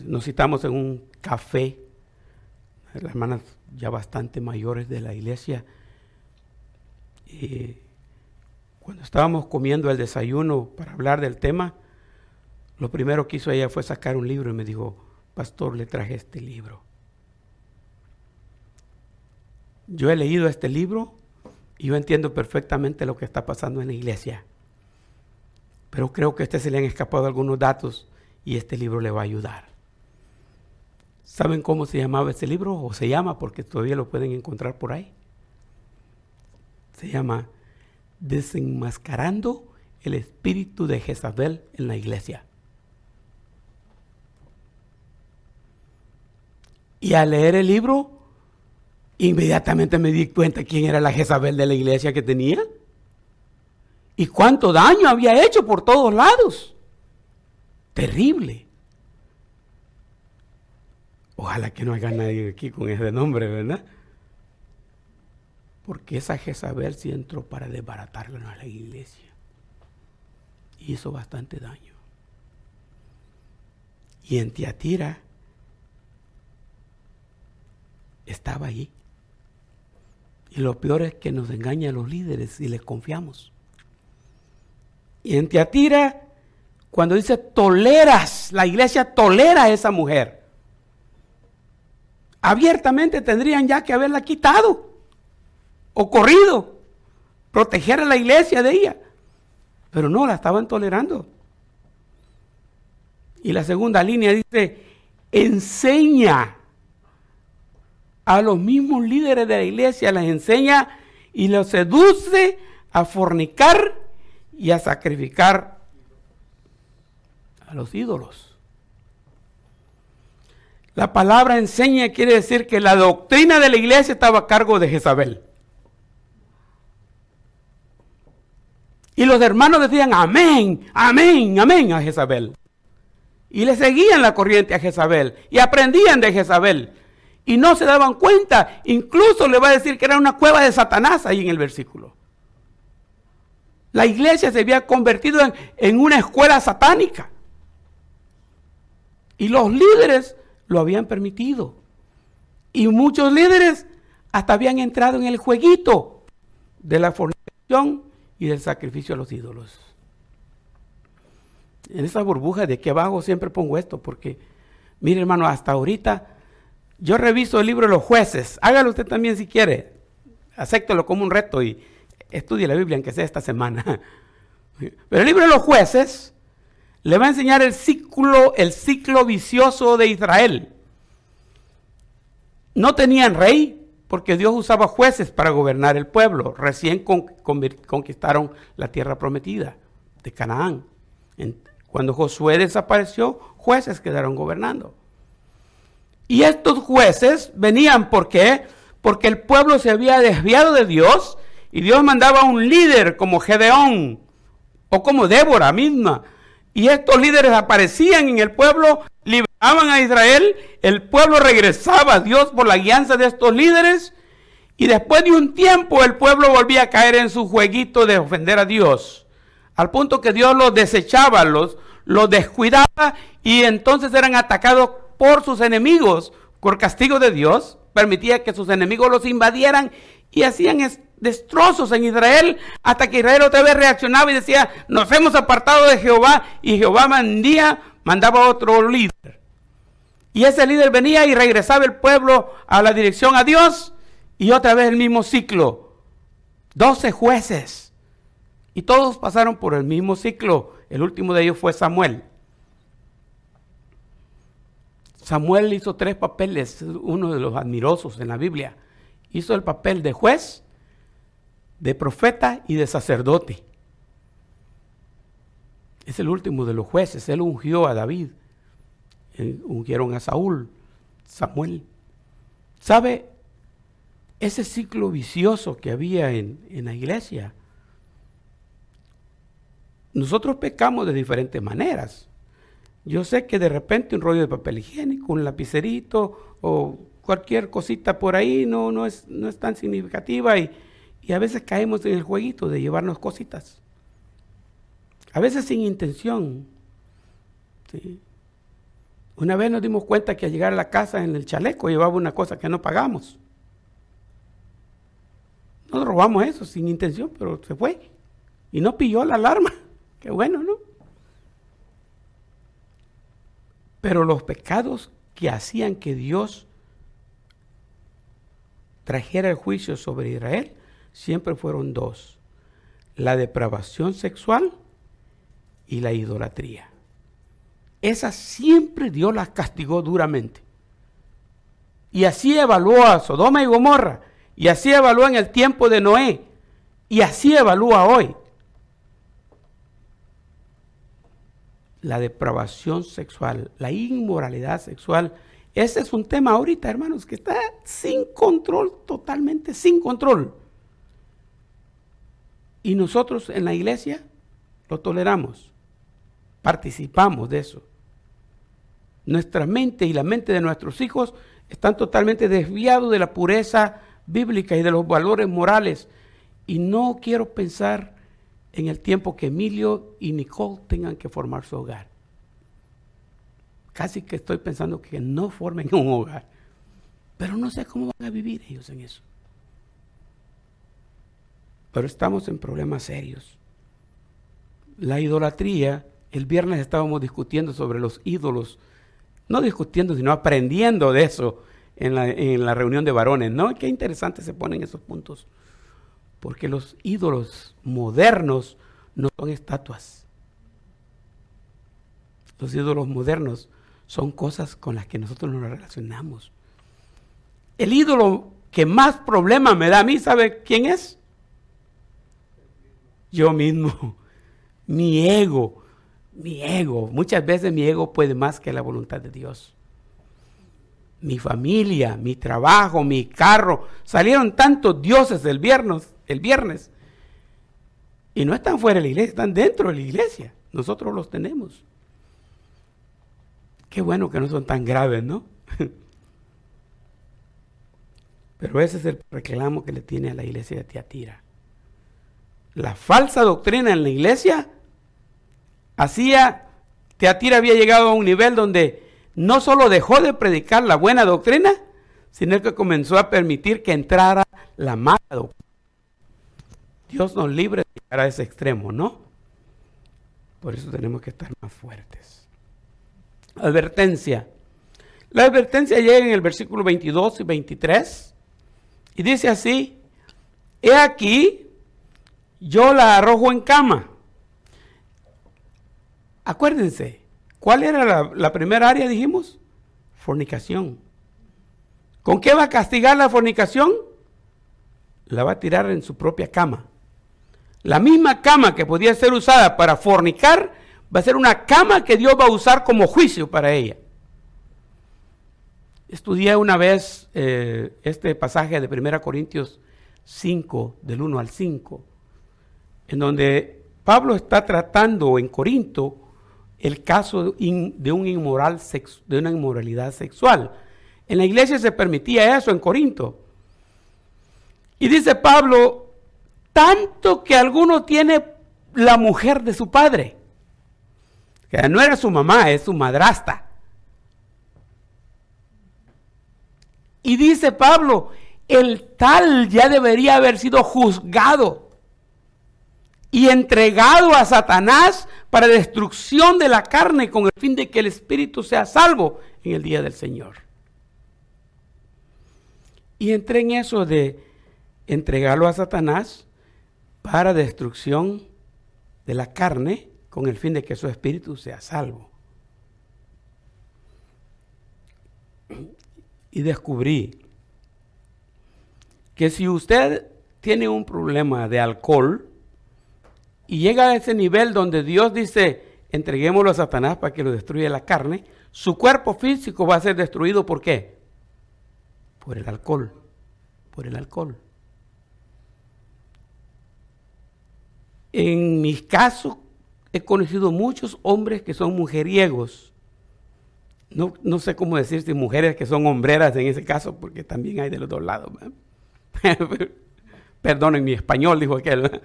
nos citamos en un café, las hermanas ya bastante mayores de la iglesia, y cuando estábamos comiendo el desayuno para hablar del tema, lo primero que hizo ella fue sacar un libro y me dijo, pastor, le traje este libro. Yo he leído este libro y yo entiendo perfectamente lo que está pasando en la iglesia. Pero creo que a este se le han escapado algunos datos y este libro le va a ayudar. ¿Saben cómo se llamaba este libro? O se llama porque todavía lo pueden encontrar por ahí. Se llama desenmascarando el espíritu de Jezabel en la iglesia. Y al leer el libro, inmediatamente me di cuenta quién era la Jezabel de la iglesia que tenía. Y cuánto daño había hecho por todos lados. Terrible. Ojalá que no haya nadie aquí con ese nombre, ¿verdad? Porque esa Jezabel sí entró para desbaratarla a la iglesia. Y hizo bastante daño. Y en Tiatira estaba allí. Y lo peor es que nos engaña a los líderes y les confiamos. Y en Tiatira, cuando dice toleras, la iglesia tolera a esa mujer. Abiertamente tendrían ya que haberla quitado o corrido, proteger a la iglesia de ella. Pero no, la estaban tolerando. Y la segunda línea dice, enseña a los mismos líderes de la iglesia, las enseña y los seduce a fornicar y a sacrificar a los ídolos. La palabra enseña quiere decir que la doctrina de la iglesia estaba a cargo de Jezabel. Y los hermanos decían amén, amén, amén a Jezabel. Y le seguían la corriente a Jezabel y aprendían de Jezabel. Y no se daban cuenta. Incluso le va a decir que era una cueva de Satanás ahí en el versículo. La iglesia se había convertido en, en una escuela satánica. Y los líderes lo habían permitido. Y muchos líderes hasta habían entrado en el jueguito de la fornicación y del sacrificio a los ídolos. En esa burbuja de aquí abajo siempre pongo esto, porque, mire hermano, hasta ahorita yo reviso el libro de los jueces. Hágalo usted también si quiere. Acéptelo como un reto y estudie la Biblia, aunque sea esta semana. [laughs] Pero el libro de los jueces le va a enseñar el ciclo, el ciclo vicioso de Israel. No tenían rey, porque Dios usaba jueces para gobernar el pueblo. Recién conquistaron la tierra prometida de Canaán. cuando Josué desapareció, jueces quedaron gobernando. Y estos jueces venían, ¿por qué? Porque el pueblo se había desviado de Dios y Dios mandaba un líder como Gedeón o como Débora misma. Y estos líderes aparecían en el pueblo, liberaban a Israel, el pueblo regresaba a Dios por la guianza de estos líderes y después de un tiempo el pueblo volvía a caer en su jueguito de ofender a Dios. Al punto que Dios los desechaba, los, los descuidaba y entonces eran atacados por sus enemigos. Por castigo de Dios, permitía que sus enemigos los invadieran y hacían destrozos en Israel hasta que Israel otra vez reaccionaba y decía, nos hemos apartado de Jehová y Jehová mandía, mandaba otro líder. Y ese líder venía y regresaba el pueblo a la dirección a Dios y otra vez el mismo ciclo. Doce jueces. Y todos pasaron por el mismo ciclo. El último de ellos fue Samuel. Samuel hizo tres papeles, uno de los admirosos en la Biblia. Hizo el papel de juez, de profeta y de sacerdote. Es el último de los jueces. Él ungió a David. ungieron a Saúl, Samuel. ¿Sabe? ese ciclo vicioso que había en, la iglesia. Nosotros pecamos de diferentes maneras. Yo sé que de repente un rollo de papel higiénico, un lapicerito o cualquier cosita por ahí no, no, es, no es tan significativa y, y a veces caemos en el jueguito de llevarnos cositas. A veces sin intención. Una vez nos dimos cuenta que al llegar a la casa en el chaleco llevaba una cosa que no pagamos. Nos robamos eso sin intención, pero se fue. Y no pilló la alarma. [laughs] Qué bueno, ¿no? Pero los pecados que hacían que Dios trajera el juicio sobre Israel siempre fueron dos. La depravación sexual y la idolatría. Esas siempre Dios las castigó duramente. Y así evaluó a Sodoma y Gomorra y así evalúa en el tiempo de Noé. Y así evalúa hoy. La depravación sexual, la inmoralidad sexual. Ese es un tema ahorita, hermanos, que está sin control, totalmente sin control. Y nosotros en la iglesia lo toleramos, participamos de eso. Nuestra mente y la mente de nuestros hijos están totalmente desviados de la pureza bíblica y de los valores morales. Y no quiero pensar en el tiempo que Emilio y Nicole tengan que formar su hogar. Casi que estoy pensando que no formen [laughs] un hogar. Pero no sé cómo van a vivir ellos en eso. Pero estamos en problemas serios. La idolatría, el viernes estábamos discutiendo sobre los ídolos, no discutiendo, sino aprendiendo de eso en la, reunión de varones, ¿no? Qué interesante se ponen esos puntos. Porque los ídolos modernos no son estatuas. Los ídolos modernos son cosas con las que nosotros nos relacionamos. El ídolo que más problema me da a mí, ¿sabe quién es? Yo mismo. [laughs] Mi ego. Mi ego. Muchas veces mi ego puede más que la voluntad de Dios mi familia, mi trabajo, mi carro. Salieron tantos dioses el viernes, el viernes. Y no están fuera de la iglesia, están dentro de la iglesia. Nosotros los tenemos. Qué bueno que no son tan graves, ¿no? [laughs] Pero ese es el reclamo que le tiene a la iglesia de Tiatira. La falsa doctrina en la iglesia hacía, Teatira había llegado a un nivel donde no solo dejó de predicar la buena doctrina, sino que comenzó a permitir que entrara la mala doctrina. Dios nos libre de llegar a ese extremo, ¿no? Por eso tenemos que estar más fuertes. Advertencia. La advertencia llega en el versículo 22 y 23 y dice así, he aquí, yo la arrojo en cama. Acuérdense, ¿Cuál era la, primera área, dijimos? Fornicación. ¿Con qué va a castigar la fornicación? La va a tirar en su propia cama. La misma cama que podía ser usada para fornicar va a ser una cama que Dios va a usar como juicio para ella. Estudié una vez eh, este pasaje de 1 Corintios 5, del 1 al 5, en donde Pablo está tratando en Corinto el caso de, una inmoralidad sexual. En la iglesia se permitía eso en Corinto. Y dice Pablo, tanto que alguno tiene la mujer de su padre, que no era su mamá, es su madrasta. Y dice Pablo, el tal ya debería haber sido juzgado y entregado a Satanás para destrucción de la carne con el fin de que el espíritu sea salvo en el día del Señor. Y entré en eso de entregarlo a Satanás para destrucción de la carne con el fin de que su espíritu sea salvo. Y descubrí que si usted tiene un problema de alcohol y llega a ese nivel donde Dios dice, entreguémoslo a Satanás para que lo destruya la carne, su cuerpo físico va a ser destruido ¿por qué? Por el alcohol, por el alcohol. En mis casos he conocido muchos hombres que son mujeriegos. No, no sé cómo decir si mujeres que son hombreras en ese caso, porque también hay de los dos lados. [laughs] Perdonen mi español, dijo aquel.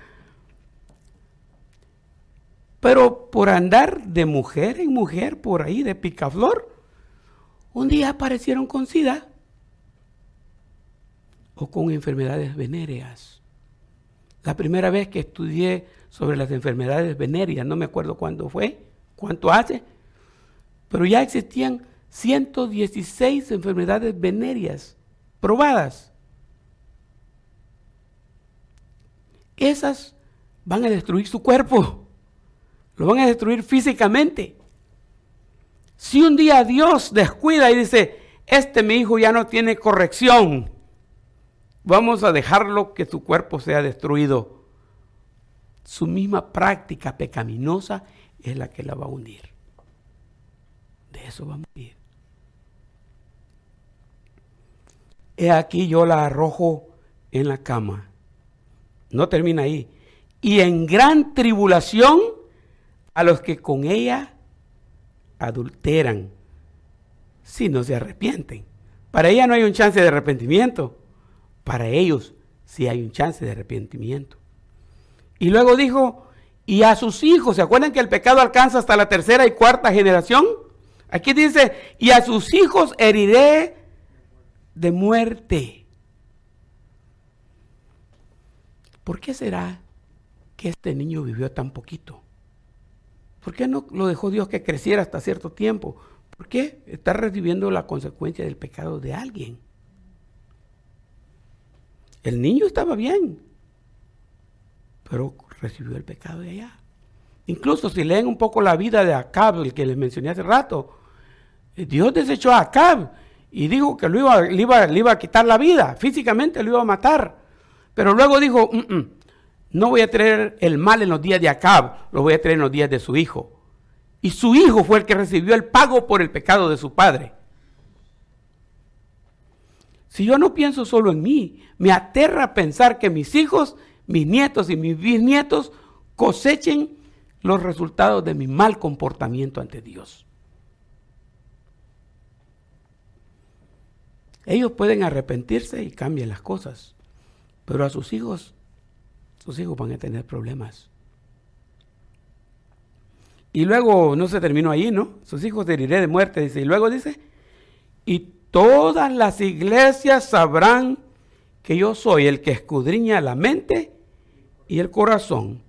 Pero por andar de mujer en mujer por ahí, de picaflor, un día aparecieron con sida o con enfermedades venéreas. La primera vez que estudié sobre las enfermedades venéreas, no me acuerdo cuándo fue, cuánto hace, pero ya existían 116 enfermedades venéreas probadas. esas van a destruir su cuerpo. Lo van a destruir físicamente. Si un día Dios descuida y dice, este mi hijo ya no tiene corrección, vamos a dejarlo que su cuerpo sea destruido. Su misma práctica pecaminosa es la que la va a hundir. De eso va a morir. He aquí yo la arrojo en la cama no termina ahí. Y en gran tribulación a los que con ella adulteran, si no se arrepienten. Para ella no hay un chance de arrepentimiento. Para ellos sí hay un chance de arrepentimiento. Y luego dijo, y a sus hijos, ¿se acuerdan que el pecado alcanza hasta la tercera y cuarta generación? Aquí dice, y a sus hijos heriré de muerte. ¿por qué será que este niño vivió tan poquito? ¿Por qué no lo dejó Dios que creciera hasta cierto tiempo? ¿Por qué está recibiendo la consecuencia del pecado de alguien? El niño estaba bien, pero recibió el pecado de allá. Incluso si leen un poco la vida de Acab, el que les mencioné hace rato, Dios desechó a Acab y dijo que lo iba, le iba a quitar la vida, físicamente lo iba a matar. Pero luego dijo, mm, mm, no voy a traer el mal en los días de Acab, lo voy a traer en los días de su hijo. Y su hijo fue el que recibió el pago por el pecado de su padre. Si yo no pienso solo en mí, me aterra pensar que mis hijos, mis nietos y mis bisnietos cosechen los resultados de mi mal comportamiento ante Dios. Ellos pueden arrepentirse y cambian las cosas. Pero a sus hijos, sus hijos van a tener problemas. Y luego no se terminó ahí, ¿no? Sus hijos heriré de muerte, dice. Y luego dice, y todas las iglesias sabrán que yo soy el que escudriña la mente y el corazón.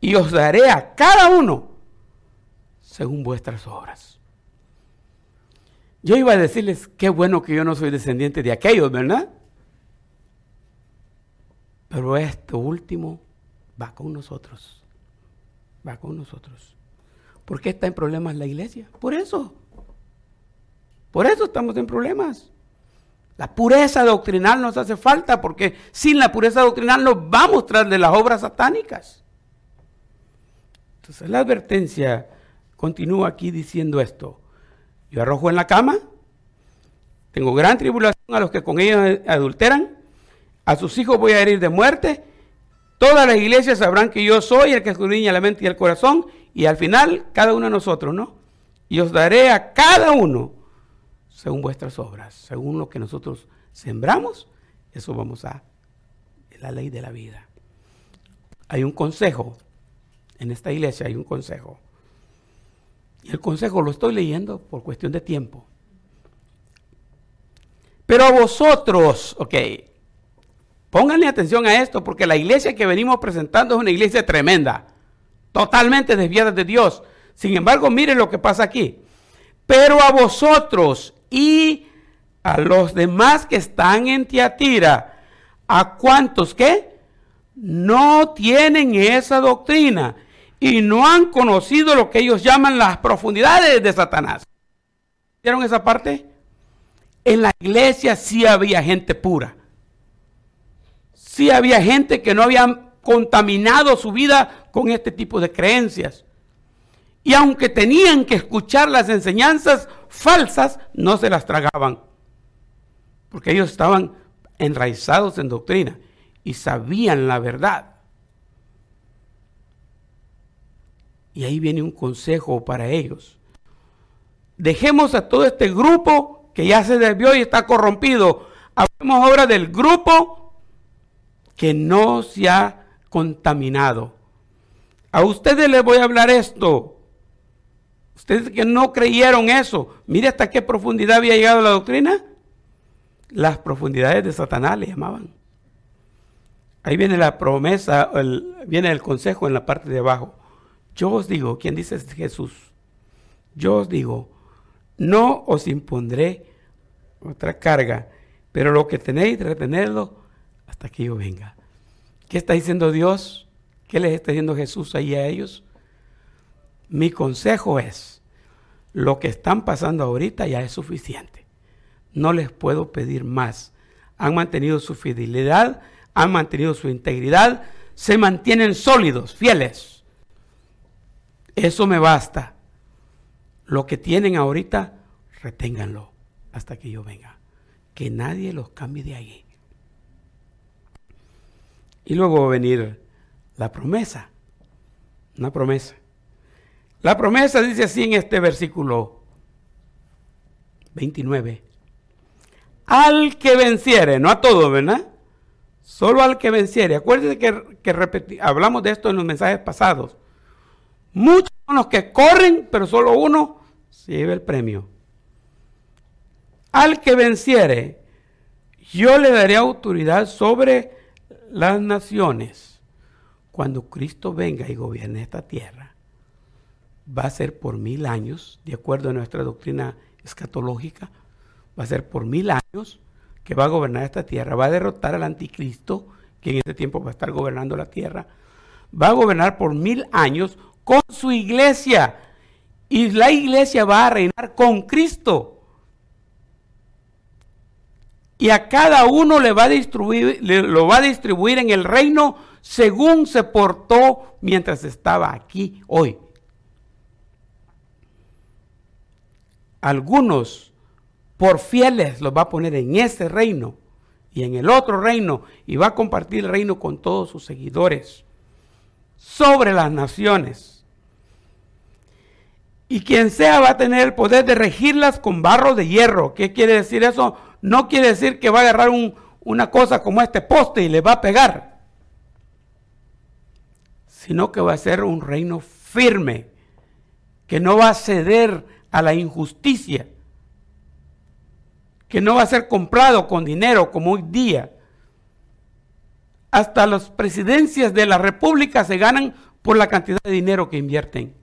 Y os daré a cada uno según vuestras obras. Yo iba a decirles, qué bueno que yo no soy descendiente de aquellos, ¿verdad? Pero esto último va con nosotros. Va con nosotros. ¿Por qué está en problemas la iglesia? Por eso. Por eso estamos en problemas. La pureza doctrinal nos hace falta porque sin la pureza doctrinal nos vamos tras de las obras satánicas. Entonces la advertencia continúa aquí diciendo esto. Yo arrojo en la cama, tengo gran tribulación a los que con ellos adulteran, A sus hijos voy a herir de muerte. Todas las iglesias sabrán que yo soy el que escudriña la mente y el corazón. Y al final, cada uno de nosotros, ¿no? Y os daré a cada uno según vuestras obras, según lo que nosotros sembramos, eso vamos a la ley de la vida. Hay un consejo, en esta iglesia hay un consejo. Y el consejo lo estoy leyendo por cuestión de tiempo. Pero a vosotros, ok, pónganle atención a esto, porque la iglesia que venimos presentando es una iglesia tremenda, totalmente desviada de Dios. Sin embargo, miren lo que pasa aquí. Pero a vosotros y a los demás que están en Tiatira, a cuantos que no tienen esa doctrina y no han conocido lo que ellos llaman las profundidades de Satanás. ¿Vieron esa parte? En la iglesia sí había gente pura. Sí había gente que no había contaminado su vida con este tipo de creencias. Y aunque tenían que escuchar las enseñanzas falsas, no se las tragaban. Porque ellos estaban enraizados en doctrina y sabían la verdad. Y ahí viene un consejo para ellos. Dejemos a todo este grupo que ya se desvió y está corrompido. Hablemos ahora del grupo que no se ha contaminado. A ustedes les voy a hablar esto. Ustedes que no creyeron eso, mire hasta qué profundidad había llegado la doctrina. Las profundidades de Satanás le llamaban. Ahí viene la promesa, viene el consejo en la parte de abajo. Yo os digo, ¿quién dice Jesús? Yo os digo, no os impondré otra carga, pero lo que tenéis, retenerlo hasta que yo venga. ¿Qué está diciendo Dios? ¿Qué les está diciendo Jesús ahí a ellos? Mi consejo es, lo que están pasando ahorita ya es suficiente. No les puedo pedir más. Han mantenido su fidelidad, han mantenido su integridad, se mantienen sólidos, fieles. Eso me basta. Lo que tienen ahorita, reténganlo hasta que yo venga. Que nadie los cambie de ahí. Y luego va a venir la promesa. Una promesa. La promesa dice así en este versículo 29. Al que venciere, no a todo, ¿verdad? Solo al que venciere. Acuérdense que, hablamos de esto en los mensajes pasados. Muchos son los que corren, pero solo uno se lleva el premio. Al que venciere, yo le daré autoridad sobre las naciones. Cuando Cristo venga y gobierne esta tierra va a ser por mil años, de acuerdo a nuestra doctrina escatológica, va a ser por mil años que va a gobernar esta tierra, va a derrotar al anticristo, que en este tiempo va a estar gobernando la tierra, va a gobernar por mil años con su iglesia, y la iglesia va a reinar con Cristo. Y a cada uno le va a distribuir, lo va a distribuir en el reino según se portó mientras estaba aquí hoy. Algunos por fieles los va a poner en ese reino y en el otro reino y va a compartir el reino con todos sus seguidores sobre las naciones. Y quien sea va a tener el poder de regirlas con barro de hierro. ¿Qué quiere decir eso? No quiere decir que va a agarrar una cosa como este poste y le va a pegar, sino que va a ser un reino firme, que no va a ceder a la injusticia, que no va a ser comprado con dinero como hoy día. Hasta las presidencias de la República se ganan por la cantidad de dinero que invierten.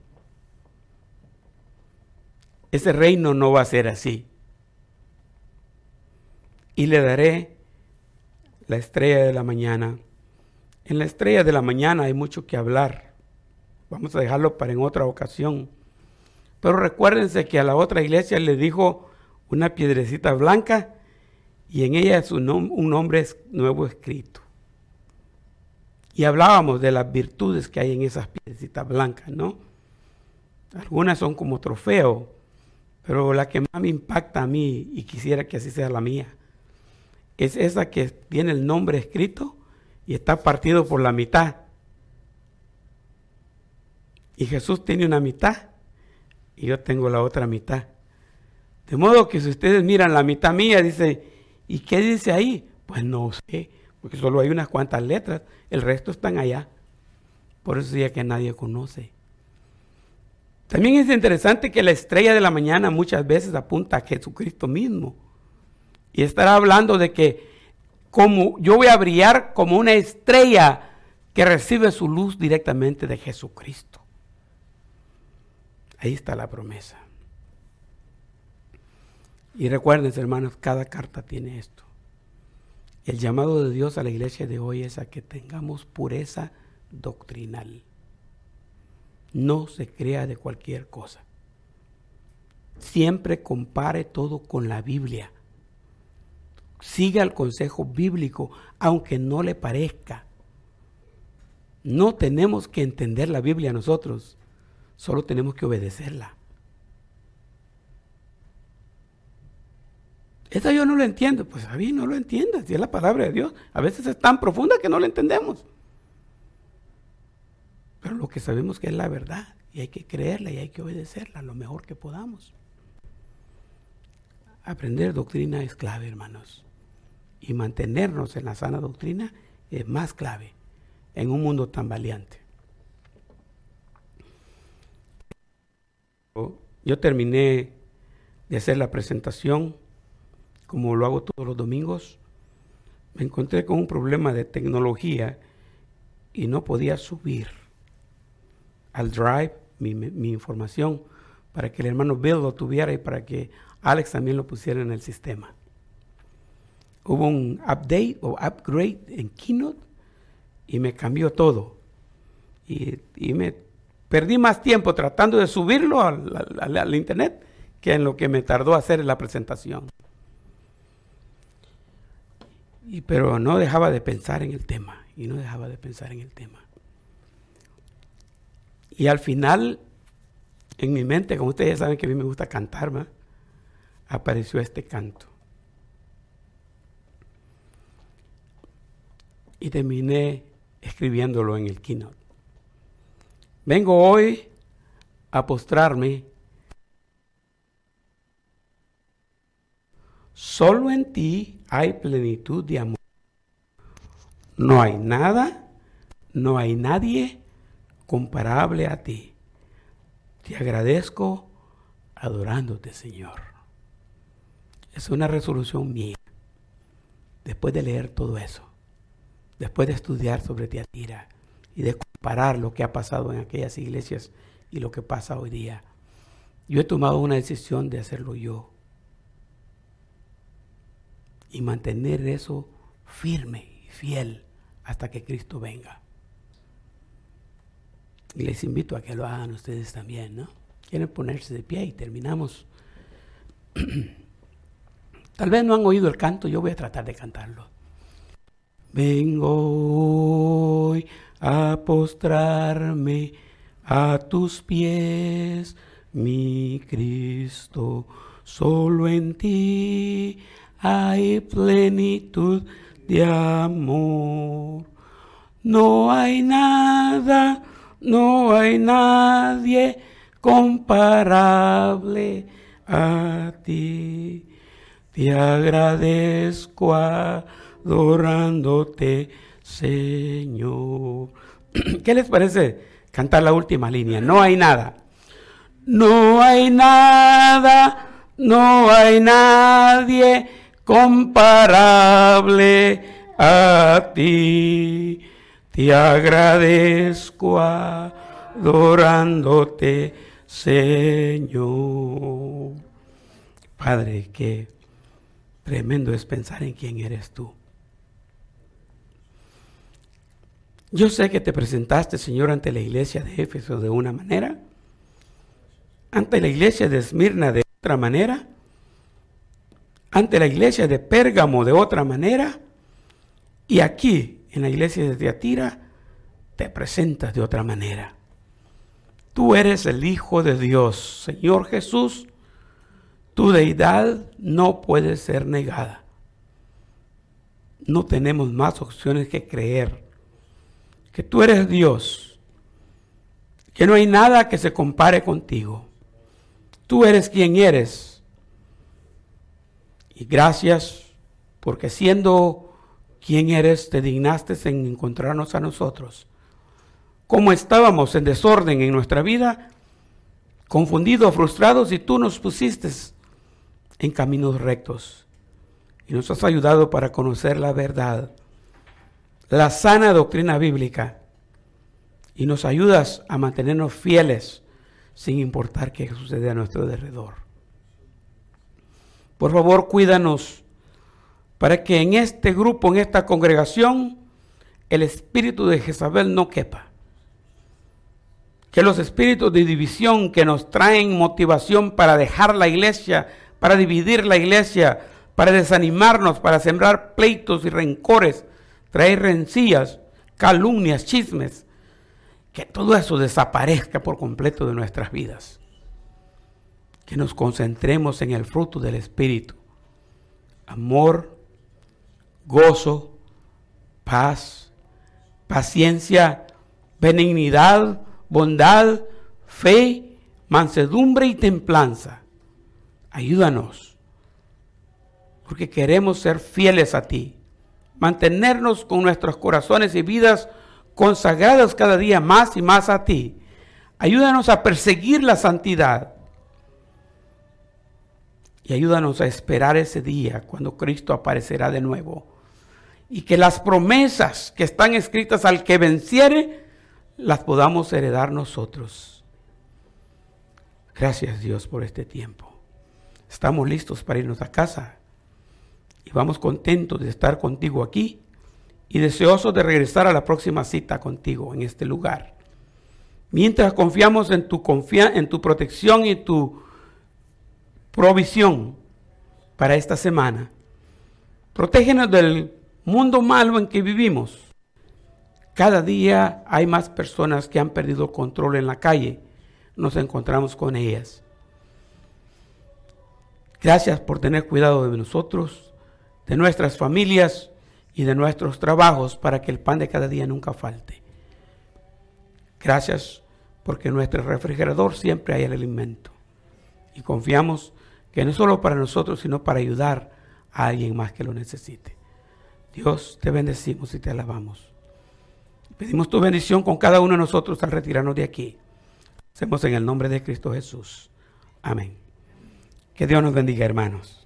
Ese reino no va a ser así. Y le daré la estrella de la mañana. En la estrella de la mañana hay mucho que hablar. Vamos a dejarlo para en otra ocasión. Pero recuérdense que a la otra iglesia le dijo una piedrecita blanca y en ella es un, nombre nuevo escrito. Y hablábamos de las virtudes que hay en esas piedrecitas blancas, ¿no? Algunas son como trofeo, pero la que más me impacta a mí y quisiera que así sea la mía, es esa que tiene el nombre escrito y está partido por la mitad. Y Jesús tiene una mitad y yo tengo la otra mitad. De modo que si ustedes miran la mitad mía, dice, ¿y qué dice ahí? Pues no sé, porque solo hay unas cuantas letras, el resto están allá. Por eso ya que nadie conoce. También es interesante que la estrella de la mañana muchas veces apunta a Jesucristo mismo. Y estará hablando de que como yo voy a brillar como una estrella que recibe su luz directamente de Jesucristo. Ahí está la promesa. Y recuerden, hermanos, cada carta tiene esto. El llamado de Dios a la iglesia de hoy es a que tengamos pureza doctrinal. No se crea de cualquier cosa. Siempre compare todo con la Biblia. Siga el consejo bíblico, aunque no le parezca. No tenemos que entender la Biblia nosotros, solo tenemos que obedecerla. Eso yo no lo entiendo. Pues a mí no lo entiendas, si es la palabra de Dios. A veces es tan profunda que no la entendemos. Pero lo que sabemos que es la verdad y hay que creerla y hay que obedecerla lo mejor que podamos. Aprender doctrina es clave, hermanos. Y mantenernos en la sana doctrina es más clave en un mundo tan valiente. Yo terminé de hacer la presentación, como lo hago todos los domingos. Me encontré con un problema de tecnología y no podía subir al Drive mi, información para que el hermano Bill lo tuviera y para que Alex también lo pusiera en el sistema. Hubo un update o upgrade en Keynote y me cambió todo. Y, me perdí más tiempo tratando de subirlo al, internet que en lo que me tardó hacer la presentación. Y, pero no dejaba de pensar en el tema, y no dejaba de pensar en el tema. Y al final, en mi mente, como ustedes ya saben que a mí me gusta cantar, apareció este canto. Y terminé escribiéndolo en el keynote. Vengo hoy a postrarme. Solo en ti hay plenitud de amor. No hay nada, no hay nadie comparable a ti. Te agradezco adorándote, Señor. Es una resolución mía. Después de leer todo eso, después de estudiar sobre Tiatira y de comparar lo que ha pasado en aquellas iglesias y lo que pasa hoy día, yo he tomado una decisión de hacerlo yo y mantener eso firme y fiel hasta que Cristo venga. Y les invito a que lo hagan ustedes también, ¿no? Quieren ponerse de pie y terminamos. [clears throat] Tal vez no han oído el canto, yo voy a tratar de cantarlo. Vengo hoy a postrarme a tus pies, mi Cristo. Solo en ti hay plenitud de amor. No hay nada no hay nadie comparable a ti. Te agradezco adorándote, Señor. [clears throat] ¿Qué les parece cantar la última línea? No hay nada. No hay nada, no hay nadie comparable a ti te agradezco adorándote, Señor. Padre, qué tremendo es pensar en quién eres tú. Yo sé que te presentaste, Señor, ante la iglesia de Éfeso de una manera, ante la iglesia de Esmirna de otra manera, ante la iglesia de Pérgamo de otra manera, y aquí en la iglesia de Tiatira, te presentas de otra manera. Tú eres el Hijo de Dios, Señor Jesús. Tu deidad no puede ser negada. no tenemos más opciones que creer que tú eres Dios, que no hay nada que se compare contigo. Tú eres quien eres. Y gracias porque siendo quien eres, te dignaste en encontrarnos a nosotros. Como estábamos en desorden en nuestra vida, confundidos, frustrados, y tú nos pusiste en caminos rectos. Y nos has ayudado para conocer la verdad, la sana doctrina bíblica. Y nos ayudas a mantenernos fieles sin importar qué sucede a nuestro alrededor. Por favor, cuídanos para que en este grupo, en esta congregación, el espíritu de Jezabel no quepa. Que los espíritus de división que nos traen motivación para dejar la iglesia, para dividir la iglesia, para desanimarnos, para sembrar pleitos y rencores, traer rencillas, calumnias, chismes, que todo eso desaparezca por completo de nuestras vidas. Que nos concentremos en el fruto del Espíritu. Amor, gozo, paz, paciencia, benignidad, bondad, fe, mansedumbre y templanza. Ayúdanos, porque queremos ser fieles a ti, mantenernos con nuestros corazones y vidas consagradas cada día más y más a ti. Ayúdanos a perseguir la santidad. Y ayúdanos a esperar ese día cuando Cristo aparecerá de nuevo. Y que las promesas que están escritas al que venciere, las podamos heredar nosotros. Gracias Dios por este tiempo. Estamos listos para irnos a casa. Y vamos contentos de estar contigo aquí y deseosos de regresar a la próxima cita contigo en este lugar. Mientras confiamos en tu, en tu protección y tu provisión para esta semana, protégenos del mundo malo en que vivimos. Cada día hay más personas que han perdido control en la calle. Nos encontramos con ellas. Gracias por tener cuidado de nosotros, de nuestras familias y de nuestros trabajos para que el pan de cada día nunca falte. Gracias porque en nuestro refrigerador siempre hay el alimento. Y confiamos que no solo para nosotros, sino para ayudar a alguien más que lo necesite. Dios, te bendecimos y te alabamos. Pedimos tu bendición con cada uno de nosotros al retirarnos de aquí. Hacemos en el nombre de Cristo Jesús. Amén. Que Dios nos bendiga, hermanos.